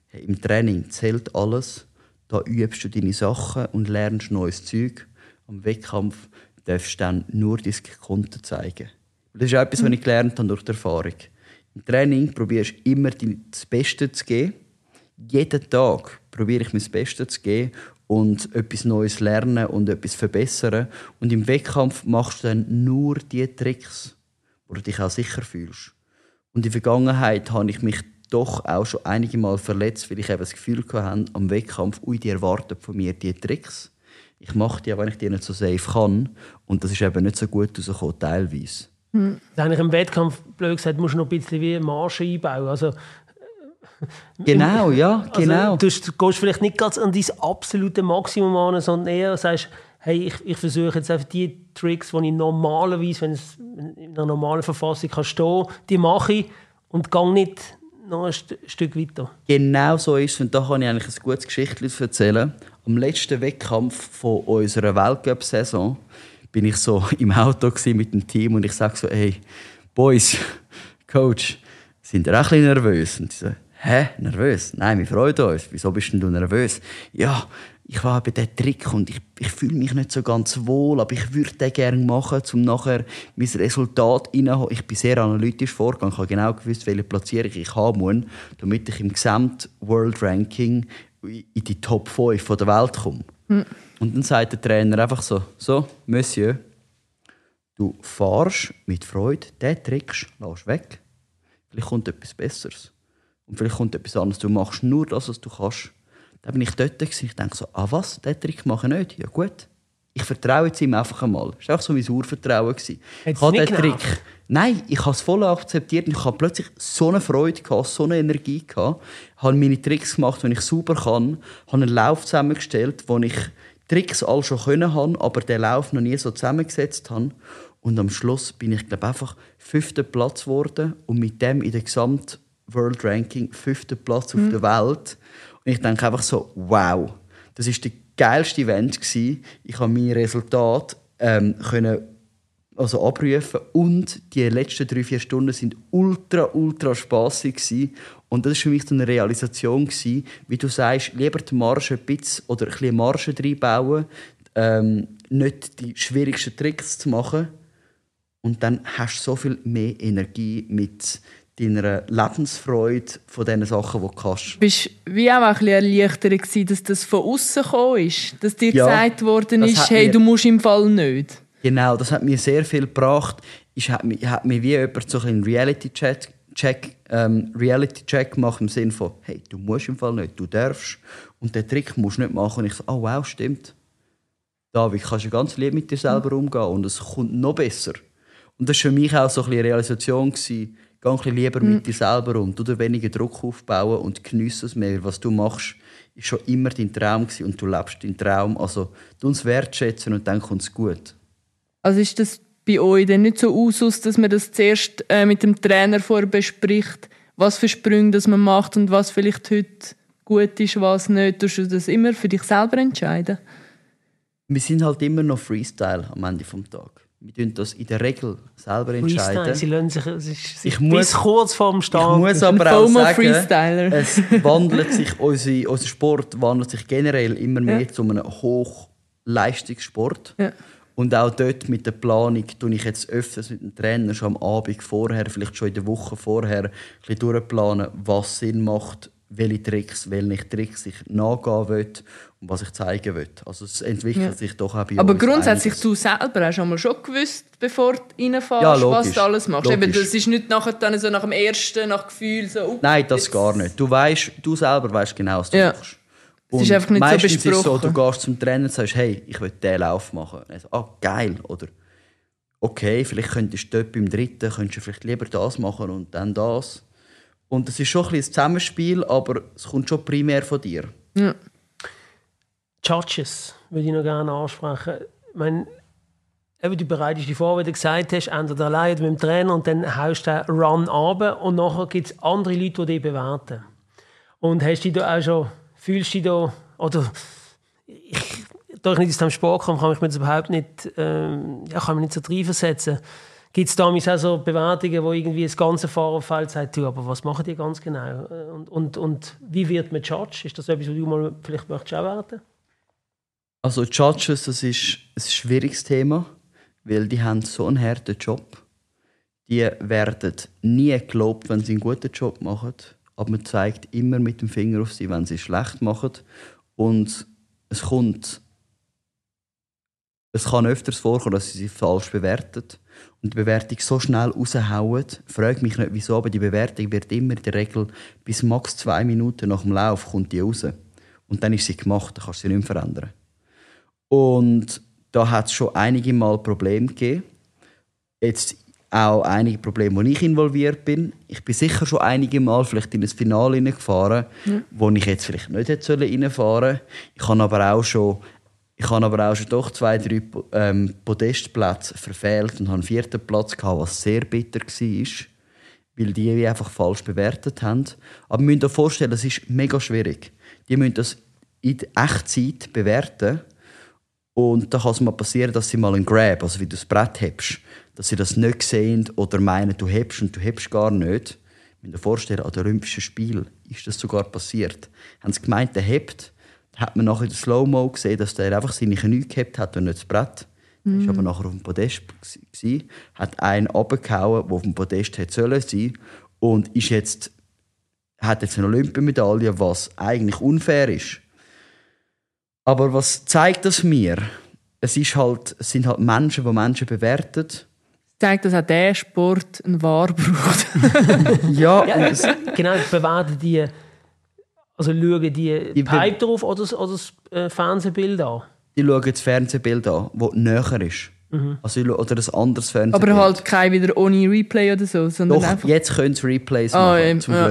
hey, im Training zählt alles, da übst du deine Sachen und lernst neues Zeug. Am Wettkampf darfst du dann nur dein Konten zeigen. Das ist etwas, was ich gelernt habe durch die Erfahrung. Im Training probierst du immer das Beste zu geben. Jeden Tag probiere ich mein Bestes zu geben und etwas Neues lernen und etwas verbessern. Und im Wettkampf machst du dann nur die Tricks, wo du dich auch sicher fühlst. Und in der Vergangenheit habe ich mich doch auch schon einige Mal verletzt, weil ich eben das Gefühl hatte, am Wettkampf, ui, die erwarten von mir die Tricks. Ich mache die, auch wenn ich die nicht so safe kann. Und das ist eben nicht so gut rausgekommen, teilweise. Hm. Eigentlich im Wettkampf, blöd gesagt, musst du noch ein bisschen wie Marsch einbauen. Also, genau, ja, <laughs> genau. Also, du gehst vielleicht nicht ganz an dein absolute Maximum an, sondern eher sagst, hey, ich, ich versuche jetzt einfach die Tricks, die ich normalerweise, wenn es in einer normalen Verfassung kann stehen, die mache ich und gehe nicht noch ein St Stück weiter. Genau so ist es und da kann ich eigentlich ein gutes Geschichtchen erzählen. Am letzten Wettkampf von unserer Weltcup-Saison bin ich so <laughs> im Auto mit dem Team und ich sage so, hey, Boys, <laughs> Coach, sind ihr auch ein bisschen nervös? Und sie so, hä, nervös? Nein, wir freuen uns. Wieso bist denn du nervös? Ja, ich habe den Trick und ich, ich fühle mich nicht so ganz wohl, aber ich würde den gerne machen, um nachher mein Resultat reinzuholen. Ich bin sehr analytisch vorgegangen, ich habe genau gewusst, welche Platzierung ich haben muss, damit ich im Gesamt-World-Ranking in die Top 5 der Welt komme. Mhm. Und dann sagt der Trainer einfach so, so, Monsieur, du fahrst mit Freude, den Trick lässt weg. Vielleicht kommt etwas Besseres. Und vielleicht kommt etwas anderes. Du machst nur das, was du kannst. Dann bin ich dort gewesen. Ich denke so, ah was, den Trick mache ich nicht. Ja gut, ich vertraue jetzt ihm einfach einmal. Das war einfach so mein Urvertrauen. Ich habe den Trick. Nein, ich habe es voll akzeptiert und ich habe plötzlich so eine Freude gehabt, so eine Energie gehabt. Ich habe meine Tricks gemacht, wenn ich super kann, habe einen Lauf zusammengestellt, wo ich Tricks all schon können habe, aber den Lauf noch nie so zusammengesetzt habe. Und am Schluss bin ich glaube einfach fünfter Platz geworden und mit dem in der Gesamt World Ranking fünfter Platz mhm. auf der Welt. Und ich denke einfach so, wow, das ist der geilste Event gewesen. Ich habe mein Resultat ähm, können also abrufen und die letzten drei vier Stunden sind ultra ultra spaßig gewesen. und das ist für mich so eine Realisation gewesen, wie du sagst, lieber die Marge ein bisschen oder ein bisschen Marge reinbauen, ähm, nicht die schwierigsten Tricks zu machen und dann hast du so viel mehr Energie mit deiner Lebensfreude von den Sachen, die du kannst. Bist du wie auch ein bisschen erleichtert gewesen, dass das von außen gekommen ist? Dass dir ja, gesagt worden ist, hey, du musst im Fall nicht? Genau, das hat mir sehr viel gebracht. Ich hat mir, hat mir wie jemand so einen Reality-Check Check, ähm, Reality Check gemacht im Sinne von, hey, du musst im Fall nicht, du darfst und den Trick musst du nicht machen. Und ich so, oh wow, stimmt. David, kannst du ganz lieb mit dir selber umgehen und es kommt noch besser. Und das war für mich auch so ein eine Realisation gewesen, Geh ein bisschen lieber mit mhm. dir selber um. Du dir weniger Druck aufbauen und genieße es mehr. Was du machst, ist schon immer dein Traum gewesen und du lebst deinen Traum. Also, du uns wertschätzen und dann kommt es gut. Also ist das bei euch denn nicht so Usus, dass man das zuerst äh, mit dem Trainer vorher bespricht, was für Sprünge das man macht und was vielleicht heute gut ist, was nicht? Tust du das immer für dich selber entscheiden? Wir sind halt immer noch Freestyle am Ende des Tages. Wir entscheiden das in der Regel selber entscheiden. Sie lassen sich, sich, ich muss, kurz vorm Start. Ich muss aber auch sagen, Freestyler. es wandelt sich, <laughs> unser, unser Sport wandelt sich generell immer mehr ja. zu einem Hochleistungssport. Ja. Und auch dort mit der Planung tue ich jetzt öfters mit dem Trainer schon am Abend vorher, vielleicht schon in der Woche vorher, ein bisschen durchplanen, was Sinn macht, welche Tricks, welche Tricks ich nachgehen will und was ich zeigen will. Also es entwickelt ja. sich doch auch bei Aber grundsätzlich, einiges. du selber hast schon schon gewusst, bevor du reinfährst, ja, was du alles machst. Eben, das ist nicht nachher dann so nach dem ersten, nach Gefühl so... Nein, das jetzt. gar nicht. Du, weißt, du selber weißt genau, was du ja. machst. Und es ist einfach nicht meistens so besprochen. Ist so, du gehst zum Trainer und sagst, hey, ich will diesen Lauf machen. Und er sagt, ah, geil. Oder okay, vielleicht könntest du dort beim dritten könntest du vielleicht lieber das machen und dann das. Und es ist schon ein, ein Zusammenspiel, aber es kommt schon primär von dir. Ja. Judges würde ich noch gerne ansprechen. Ich meine, eben, du bereitest dich vor, wie du gesagt hast, entweder allein mit dem Trainer und dann haust du den Run runter und nachher gibt es andere Leute, die dich bewerten. Und hast du dich da auch schon, fühlst du dich da, oder ich, da ich nicht aus dem Sport komme, kann ich mir das überhaupt nicht, ähm, ja, kann mich nicht so reinversetzen. versetzen gibt es damals auch so Bewertungen, wo irgendwie das ganze Fahrerfeld sagt, du, aber was machen die ganz genau? Und, und, und wie wird man Judge? Ist das etwas, was du mal vielleicht möchtest auch werden? Also Judges, das ist ein schwieriges Thema, weil die haben so einen harten Job. Die werden nie gelobt, wenn sie einen guten Job machen, aber man zeigt immer mit dem Finger auf sie, wenn sie schlecht machen. Und es kommt, es kann öfters vorkommen, dass sie sie falsch bewerten und die Bewertung so schnell raushauen, frage mich nicht wieso, aber die Bewertung wird immer in der Regel bis max zwei Minuten nach dem Lauf kommt die raus. Und dann ist sie gemacht, dann kannst du sie nicht mehr verändern. Und da hat es schon einige Mal Probleme gegeben. Jetzt auch einige Probleme, wo ich involviert bin. Ich bin sicher schon einige Mal vielleicht in ein Finale gefahren, mhm. wo ich jetzt vielleicht nicht hätte reinfahren sollen. Ich habe aber auch schon ich habe aber auch schon doch zwei, drei ähm, Podestplätze verfehlt und habe einen vierten Platz gehabt, was sehr bitter war, weil die einfach falsch bewertet haben. Aber wir müssen euch vorstellen, es ist mega schwierig. Die müssen das in Echtzeit bewerten und da kann es mal passieren, dass sie mal einen Grab, also wie du das Brett hebst, dass sie das nicht sehen oder meinen, du hebst und du hebst gar nicht. Ich mir vorstellen, an den Olympischen Spielen ist das sogar passiert. Haben sie gemeint, der hebt, hat man nachher in der Slow-Mo gesehen, dass der einfach seine Knie gehabt hat und nicht das Brett. Mhm. Er war aber nachher auf dem Podest, gewesen, hat einen abgehauen, der auf dem Podest hätte sollen sein und ist jetzt, hat jetzt eine Olympiamedaille, was eigentlich unfair ist. Aber was zeigt das mir? Es, ist halt, es sind halt Menschen, die Menschen bewerten. Zeigt, dass auch dieser Sport einen Wahr braucht. <laughs> ja, ja genau, bewerten die, also schauen die, die Pipe drauf oder, oder das äh, Fernsehbild an? Die schauen das Fernsehbild an, das näher ist. Mhm. Also, oder ein anderes Fernsehbild. Aber halt kein wieder ohne Replay oder so, sondern Doch, einfach... jetzt können sie Replays ah, machen, oh, zum ja.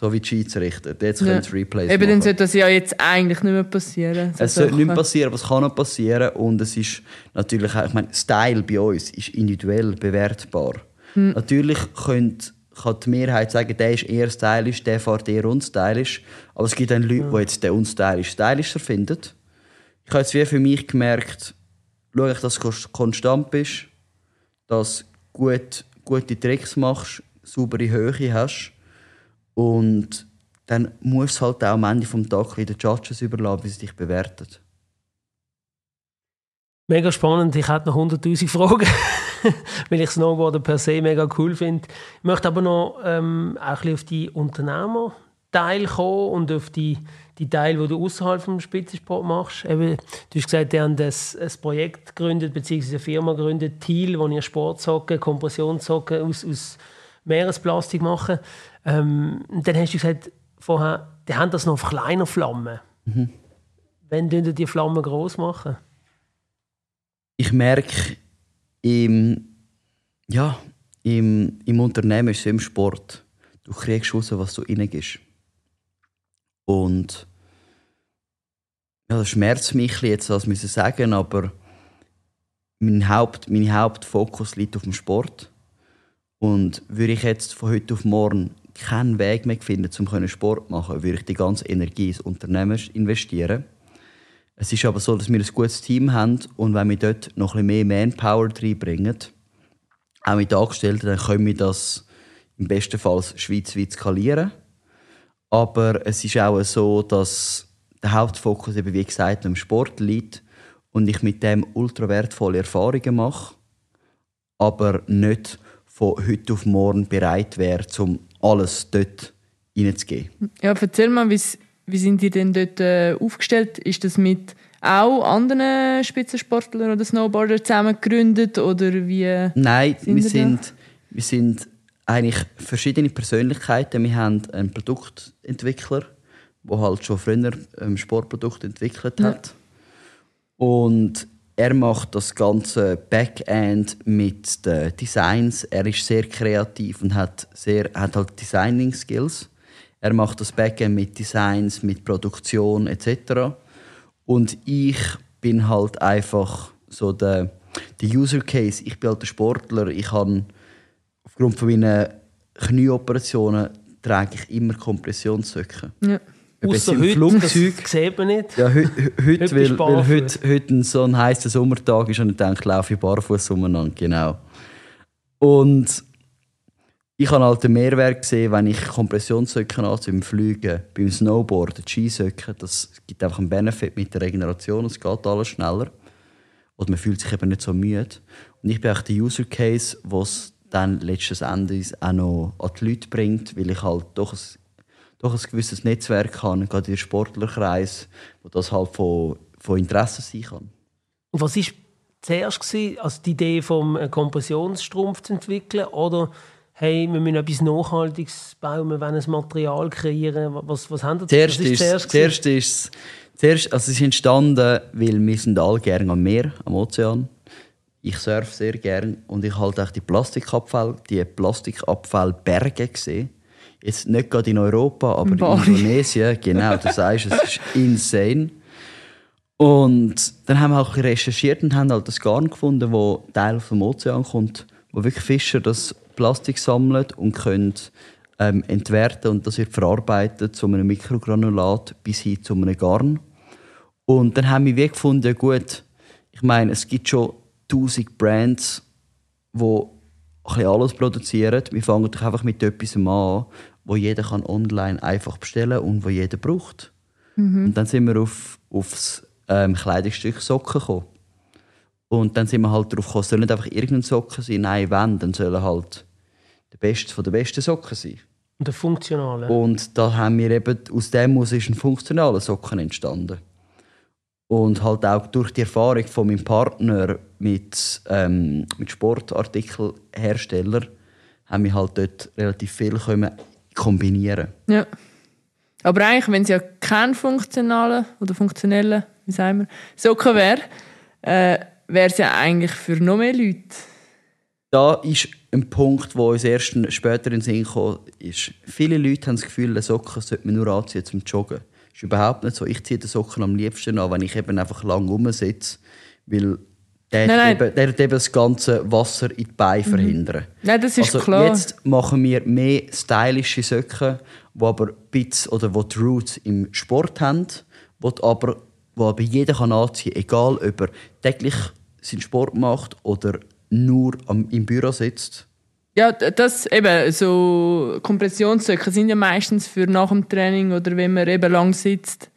So wie die Schiedsrichter. Jetzt können sie Replays Eben, dann sollte das ja jetzt eigentlich nicht mehr passieren. Es sollte nicht mehr passieren, aber es kann noch passieren. Und es ist natürlich, ich meine, Style bei uns ist individuell bewertbar. Hm. Natürlich könnt, kann die Mehrheit sagen, der ist eher stylisch, der fährt eher unstylisch. Aber es gibt dann Leute, hm. die jetzt den unstylisch stylischer finden. Ich habe jetzt wie für mich gemerkt, schaue ich, dass du konstant bist, dass du gut, gute Tricks machst, saubere Höhe hast und dann muss es halt auch am Ende des Tages den Judges überlassen, wie sie dich bewerten. Mega spannend. Ich hätte noch 100.000 Fragen, <laughs> weil ich Snowboarden per se mega cool finde. Ich möchte aber noch ähm, auch ein auf die Unternehmer-Teil kommen und auf die, die Teile, die du außerhalb vom Spitzensport machst. Eben, du hast gesagt, die haben das, ein Projekt gegründet, beziehungsweise eine Firma gegründet, Thiel, wo ihr Sportsocken, Kompressionssocken aus, aus Meeresplastik machen. Ähm, dann hast du gesagt, vorher, die haben das noch auf kleiner Flamme. Mhm. Wann machen die Flammen groß machen? Ich merke, im, ja, im, im Unternehmen ist es im Sport. Du kriegst raus, was du reingibst. Und ja, das schmerzt mich jetzt, das müssen sagen, aber mein, Haupt, mein Hauptfokus liegt auf dem Sport. Und würde ich jetzt von heute auf morgen keinen Weg mehr finden, um Sport zu machen, würde ich die ganze Energie ins Unternehmen investieren. Es ist aber so, dass wir ein gutes Team haben und wenn wir dort noch ein bisschen mehr Manpower reinbringen, auch mit Angestellten, dann können wir das im besten Fall schweizweit skalieren. Aber es ist auch so, dass der Hauptfokus eben, wie gesagt, am Sport liegt und ich mit dem ultra wertvolle Erfahrungen mache, aber nicht von heute auf morgen bereit wäre, um alles dort reinzugeben. Ja, erzähl mal, wie, sind die denn dort äh, aufgestellt? Ist das mit auch anderen Spitzensportlern oder Snowboardern zusammen gegründet oder wie? Nein, sind wir sind, wir sind eigentlich verschiedene Persönlichkeiten. Wir haben einen Produktentwickler, der halt schon früher ein Sportprodukt entwickelt hat. Ja. Und er macht das ganze Backend mit den Designs. Er ist sehr kreativ und hat, sehr, hat halt Designing Skills. Er macht das Backend mit Designs, mit Produktion etc. Und ich bin halt einfach so der, der User Case. Ich bin halt der Sportler. Ich habe aufgrund von meinen Knieoperationen trage ich immer Kompressionssöcke. Ja. Außer heute, Flugzeug. das sieht man nicht. Ja, he heute, heute weil, weil heute, heute so ein heißer Sommertag ist und ich denke, laufe ich barfuß umeinander, genau. Und ich habe halt den Mehrwert gesehen, wenn ich Kompressionssöcke anziehe beim Fliegen, beim Snowboarden, Skisöcken, das gibt einfach einen Benefit mit der Regeneration, es geht alles schneller. Und man fühlt sich eben nicht so müde. Und ich bin auch der User Case, was dann letztes Endes auch noch an die Leute bringt, weil ich halt doch ein doch ein gewisses Netzwerk haben, gerade in den Sportlerkreis, wo das halt von, von Interesse sein kann. Und was war zuerst gewesen, also die Idee vom äh, Kompressionsstrumpf zu entwickeln oder hey, wir müssen etwas Nachhaltiges bauen, wir wollen ein Material kreieren. Was, was haben Sie zuerst? Ist, zuerst, zuerst ist zuerst, also es ist entstanden, weil wir sind alle gerne am Meer, am Ozean. ich surfe sehr gern und ich halt auch die Plastikabfälle, die Plastikabfallberge gesehen. Jetzt nicht gerade in Europa, aber Bali. in Indonesien, <laughs> genau, du sagst, es ist insane. Und dann haben wir auch recherchiert und haben halt das Garn gefunden, wo Teil vom Ozean kommt, wo wirklich Fischer das Plastik sammeln und können ähm, entwerten und das wird verarbeitet zu einem Mikrogranulat bis hin zu einem Garn. Und dann haben wir wie gefunden, gut, ich meine, es gibt schon tausend Brands, die bisschen alles produzieren. Wir fangen doch einfach mit etwas an, wo jeder kann online einfach bestellen und wo jeder braucht. Und dann sind wir auf, aufs ähm, Kleidungsstück Socken gekommen. Und dann sind wir halt darauf gekommen, es soll nicht einfach irgendeine Socken sein, nein, wenn, dann sollen halt der Beste von den besten Socken sein. Und der Funktionale. Und da haben wir eben, aus dem muss ist ein funktionaler Socken entstanden. Und halt auch durch die Erfahrung von meinem Partner mit, ähm, mit Sportartikelhersteller haben wir halt dort relativ viel können kombinieren. Ja. Aber eigentlich, wenn es ja kein funktionaler oder funktioneller, wie sagen wir, Socken wäre, äh, wäre es ja eigentlich für noch mehr Leute. Da ist ein Punkt, wo uns erst später in den Sinn kam, ist, viele Leute haben das Gefühl, eine Socke sollte man nur anziehen zum Joggen. Das ist überhaupt nicht so. Ich ziehe den Socken am liebsten an, wenn ich eben einfach lang rumsitze, weil der, Nein, nein. Eben, der eben das ganze Wasser in die Beine verhindern. Nein, das ist also klar. Jetzt machen wir mehr stylische Socken, die aber Bits oder wo die Roots im Sport haben, wo die aber, wo aber jeder kann anziehen kann, egal ob er täglich seinen Sport macht oder nur am, im Büro sitzt. Ja, das eben, so Kompressionssöcke sind ja meistens für nach dem Training oder wenn man eben lang sitzt.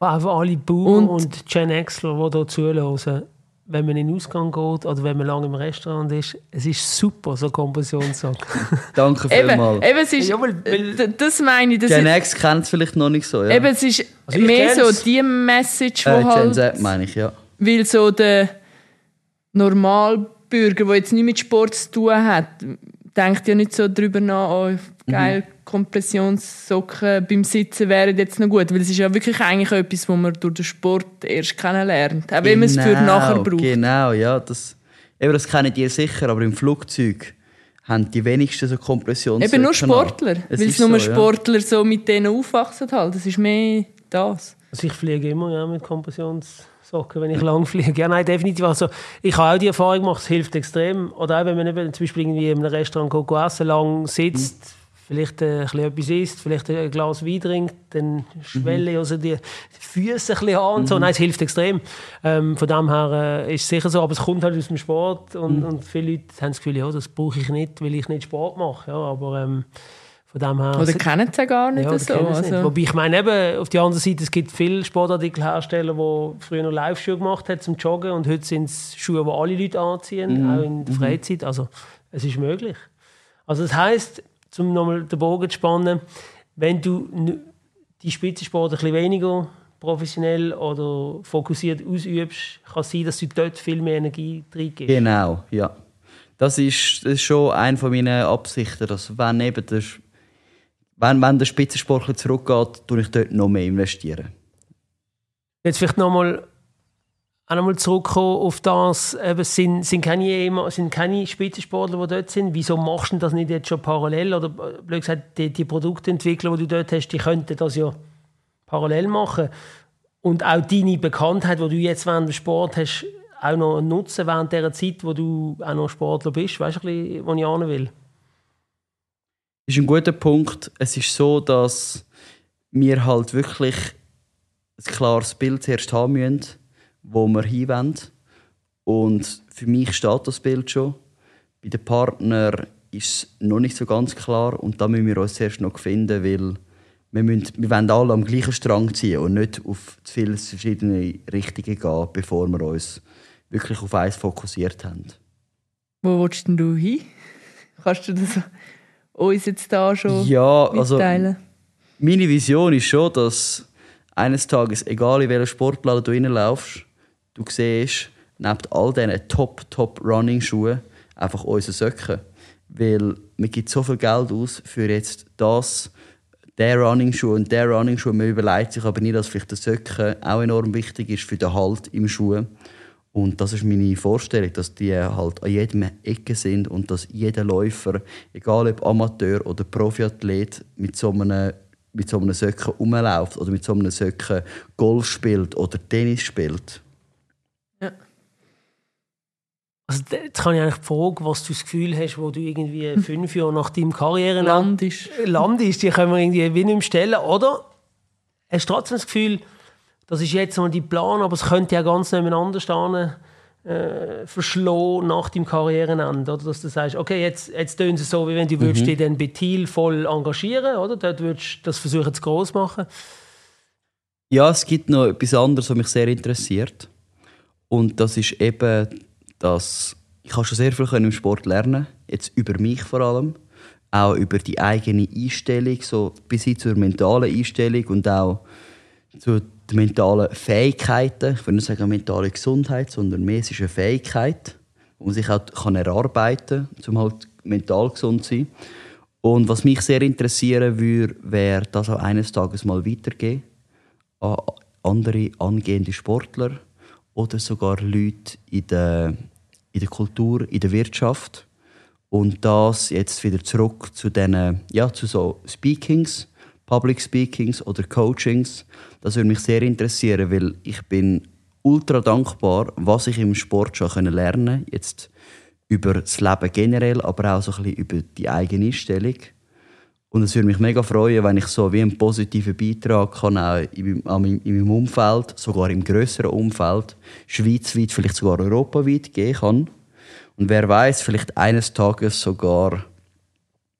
Einfach alle Boomer Und- und, Gen Xler, die hier zuhören, wenn man in den Ausgang geht oder wenn man lange im Restaurant ist, es ist super, so Kompressionssocken. <laughs> Danke Eben, vielmals. eben es ist, Ja, weil- weil- d- das meine ich, das Gen X kennt es vielleicht noch nicht so. Ja. eben, es ist Also mehr so kenn's. die Message, wo äh, Gen halt, Z meine ich, ja. weil so der Normalbürger, der jetzt nichts mit Sport zu tun hat, denkt ja nicht so darüber nach, oh, geil, Kompressionssocken beim Sitzen wären jetzt noch gut, weil es ist ja wirklich eigentlich etwas, was man durch den Sport erst kennenlernt, auch wenn man es für nachher braucht. Genau, ja. Das, eben, das kennen die sicher, aber im Flugzeug haben die wenigsten so Kompressions. Eben nur Sportler, weil es nur so, ja. Sportler so mit denen aufwachsen halt. Das ist mehr das. Also ich fliege immer ja, mit Kompressionssocken, wenn ich lang fliege. Ja, nein, definitiv. Also ich habe auch die Erfahrung gemacht, es hilft extrem. Oder auch wenn man eben zum Beispiel irgendwie in einem Restaurant geht, essen, lang sitzt, vielleicht äh, ein bisschen etwas isst, vielleicht ein Glas Wein trinkt, dann schwellen also die Füße ein bisschen an und so. Nein, es hilft extrem. Ähm, von dem her äh, ist es sicher so, aber es kommt halt aus dem Sport und, und viele Leute haben das Gefühl, ja, das brauche ich nicht, weil ich nicht Sport mache. Ja, aber ähm, von dem her... Oder kennen sie gar nicht Ja, oder so. es nicht. Also, Wobei ich meine, eben, auf der anderen Seite, es gibt viele Sportartikelhersteller, die früher noch Live-Schuhe gemacht haben zum Joggen und heute sind es Schuhe, die alle Leute anziehen, Mhm. auch in der Freizeit. Also es ist möglich. Also das heisst, um nochmal den Bogen zu spannen, wenn du die Spitzensport ein bisschen weniger professionell oder fokussiert ausübst, kann es sein, dass du dort viel mehr Energie reingibst. Genau, ja. Das ist, das ist schon eine von meinen Absichten, dass wenn eben der, wenn, wenn der Spitzensportler zurückgeht, tue ich dort noch mehr investieren. Jetzt vielleicht nochmal auch nochmal zurückkommen auf das, es sind, sind, keine, sind keine Spitzensportler, die dort sind. Wieso machst du das nicht jetzt schon parallel? Oder blöd gesagt, die, die Produktentwickler, die du dort hast, die könnten das ja parallel machen. Und auch deine Bekanntheit, die du jetzt während dem Sport hast, auch noch nutzen während dieser Zeit, wo du auch noch Sportler bist. Weißt du, wo ich will? Ist ein guter Punkt. Es ist so, dass wir halt wirklich ein klares Bild zuerst haben müssen, wo wir hinwollen. Und für mich steht das Bild schon. Bei den Partnern ist es noch nicht so ganz klar und da müssen wir uns zuerst noch finden, weil wir, müssen, wir wollen alle am gleichen Strang ziehen und nicht auf zu viele verschiedene Richtungen gehen, bevor wir uns wirklich auf eins fokussiert haben. wo willst denn du hin? Kannst du das uns jetzt da schon Ja, also mitteilen? meine Vision ist schon, dass eines Tages, egal in welchen Sportladen du reinlaufst, du siehst, neben all diesen top, top Running-Schuhen einfach unsere Socken. Weil man gibt so viel Geld aus für jetzt das, der Running-Schuh und der Running-Schuh. Man überlegt sich aber nicht, dass vielleicht der Socken auch enorm wichtig ist für den Halt im Schuh. Und das ist meine Vorstellung, dass die halt an jedem Ecke sind und dass jeder Läufer, egal ob Amateur oder Profiathlet, mit so einem, mit so einem Söcken rumläuft oder mit so einem Söcken Golf spielt oder Tennis spielt. Ja. Also jetzt kann ich eigentlich fragen, was du das Gefühl hast, wo du irgendwie <laughs> fünf Jahre nach deinem Karriere Land ist. Land ist, die können wir irgendwie wie nicht mehr stellen, oder? Hast du trotzdem das Gefühl, das ist jetzt mal die Plan, aber es könnte ja ganz nebeneinander stehen, äh, verschlagen nach deinem Karrierenende, oder? Dass du sagst, okay, jetzt, jetzt tun sie so, wie wenn du mhm. würdest dich dann bei Thiel voll engagieren, oder? Dort würdest du das versuchen zu groß machen. Ja, es gibt noch etwas anderes, was mich sehr interessiert. Und das ist eben, dass ich schon sehr viel im Sport lernen jetzt über mich vor allem, auch über die eigene Einstellung, so bis hin zur mentalen Einstellung und auch zu den mentalen Fähigkeiten. Ich würde nicht sagen mentale Gesundheit, sondern mehr ist eine Fähigkeit, die man sich auch kann erarbeiten kann, um halt mental gesund zu sein. Und was mich sehr interessieren würde, wäre das auch eines Tages mal weitergehen an andere angehende Sportler oder sogar Leute in der, in der Kultur, in der Wirtschaft. Und das jetzt wieder zurück zu diesen, ja, zu so Speakings, Public Speakings oder Coachings. Das würde mich sehr interessieren, weil ich bin ultra dankbar, was ich im Sport schon lernen konnte. Jetzt über das Leben generell, aber auch so ein bisschen über die eigene Einstellung. Und es würde mich mega freuen, wenn ich so wie einen positiven Beitrag kann auch in meinem, in meinem Umfeld, sogar im größeren Umfeld, schweizweit, vielleicht sogar europaweit gehen kann. Und wer weiß, vielleicht eines Tages sogar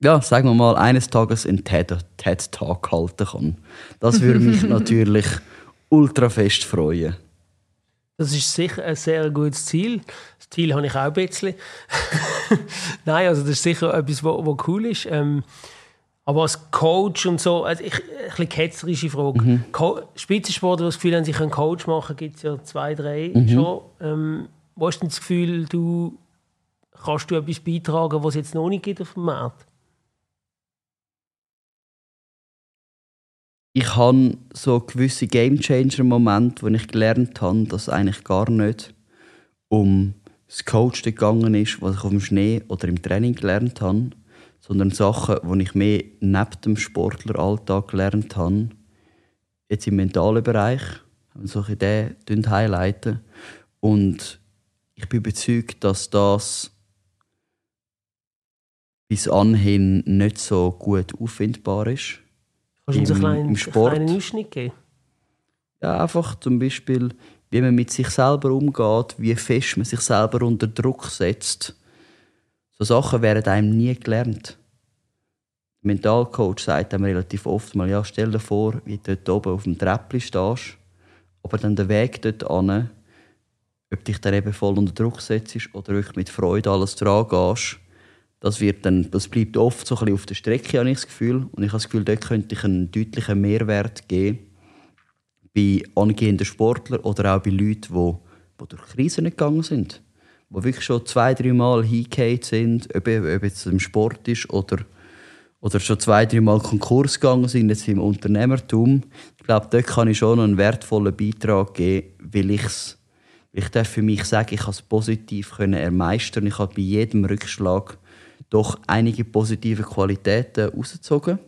ja, sagen wir mal, eines Tages einen TED-Talk halten kann. Das würde mich <laughs> natürlich ultra fest freuen. Das ist sicher ein sehr gutes Ziel. Das Ziel habe ich auch ein bisschen. <laughs> Nein, also das ist sicher etwas, was cool ist. Ähm, aber als Coach und so, also ich, ein bisschen ketzerische Frage. Mhm. Spitzensportler, die das Gefühl haben, sie können Coach machen, gibt es ja zwei, drei mhm. schon. Ähm, wo hast du das Gefühl, du kannst du etwas beitragen, was es jetzt noch nicht gibt auf dem Markt? Ich habe so gewisse Gamechanger-Momente, wo ich gelernt habe, dass eigentlich gar nicht um das Coach gegangen ist, was ich auf dem Schnee oder im Training gelernt habe, sondern Sachen, die ich mehr neben dem Sportleralltag gelernt habe, jetzt im mentalen Bereich, solche Ideen highlighten. Und ich bin überzeugt, dass das bis anhin nicht so gut auffindbar ist Kannst du uns einen, kleinen, einen Ausschnitt geben? Ja, einfach zum Beispiel, wie man mit sich selber umgeht, wie fest man sich selber unter Druck setzt. So Sachen werden einem nie gelernt. Der Mentalcoach sagt einem relativ oft mal, ja, stell dir vor, wie du dort oben auf dem Treppli stehst, aber dann der Weg dort an, ob dich dann eben voll unter Druck setzt oder wirklich mit Freude alles dran gehst, das, wird dann, das bleibt oft so ein auf der Strecke, habe ich das Gefühl. Und ich habe das Gefühl, dort könnte ich einen deutlichen Mehrwert geben bei angehenden Sportlern oder auch bei Leuten, die, die durch Krisen gegangen sind. Die wirklich schon zwei, drei Mal hingefallen sind, ob, ob es im Sport ist oder, oder schon zwei, drei Mal Konkurs gegangen sind, jetzt im Unternehmertum. Ich glaube, dort kann ich schon einen wertvollen Beitrag geben, weil ich ich darf für mich sagen, ich habe es positiv können ermeistern. Ich habe bei jedem Rückschlag doch einige positive Qualitäten rausgezogen.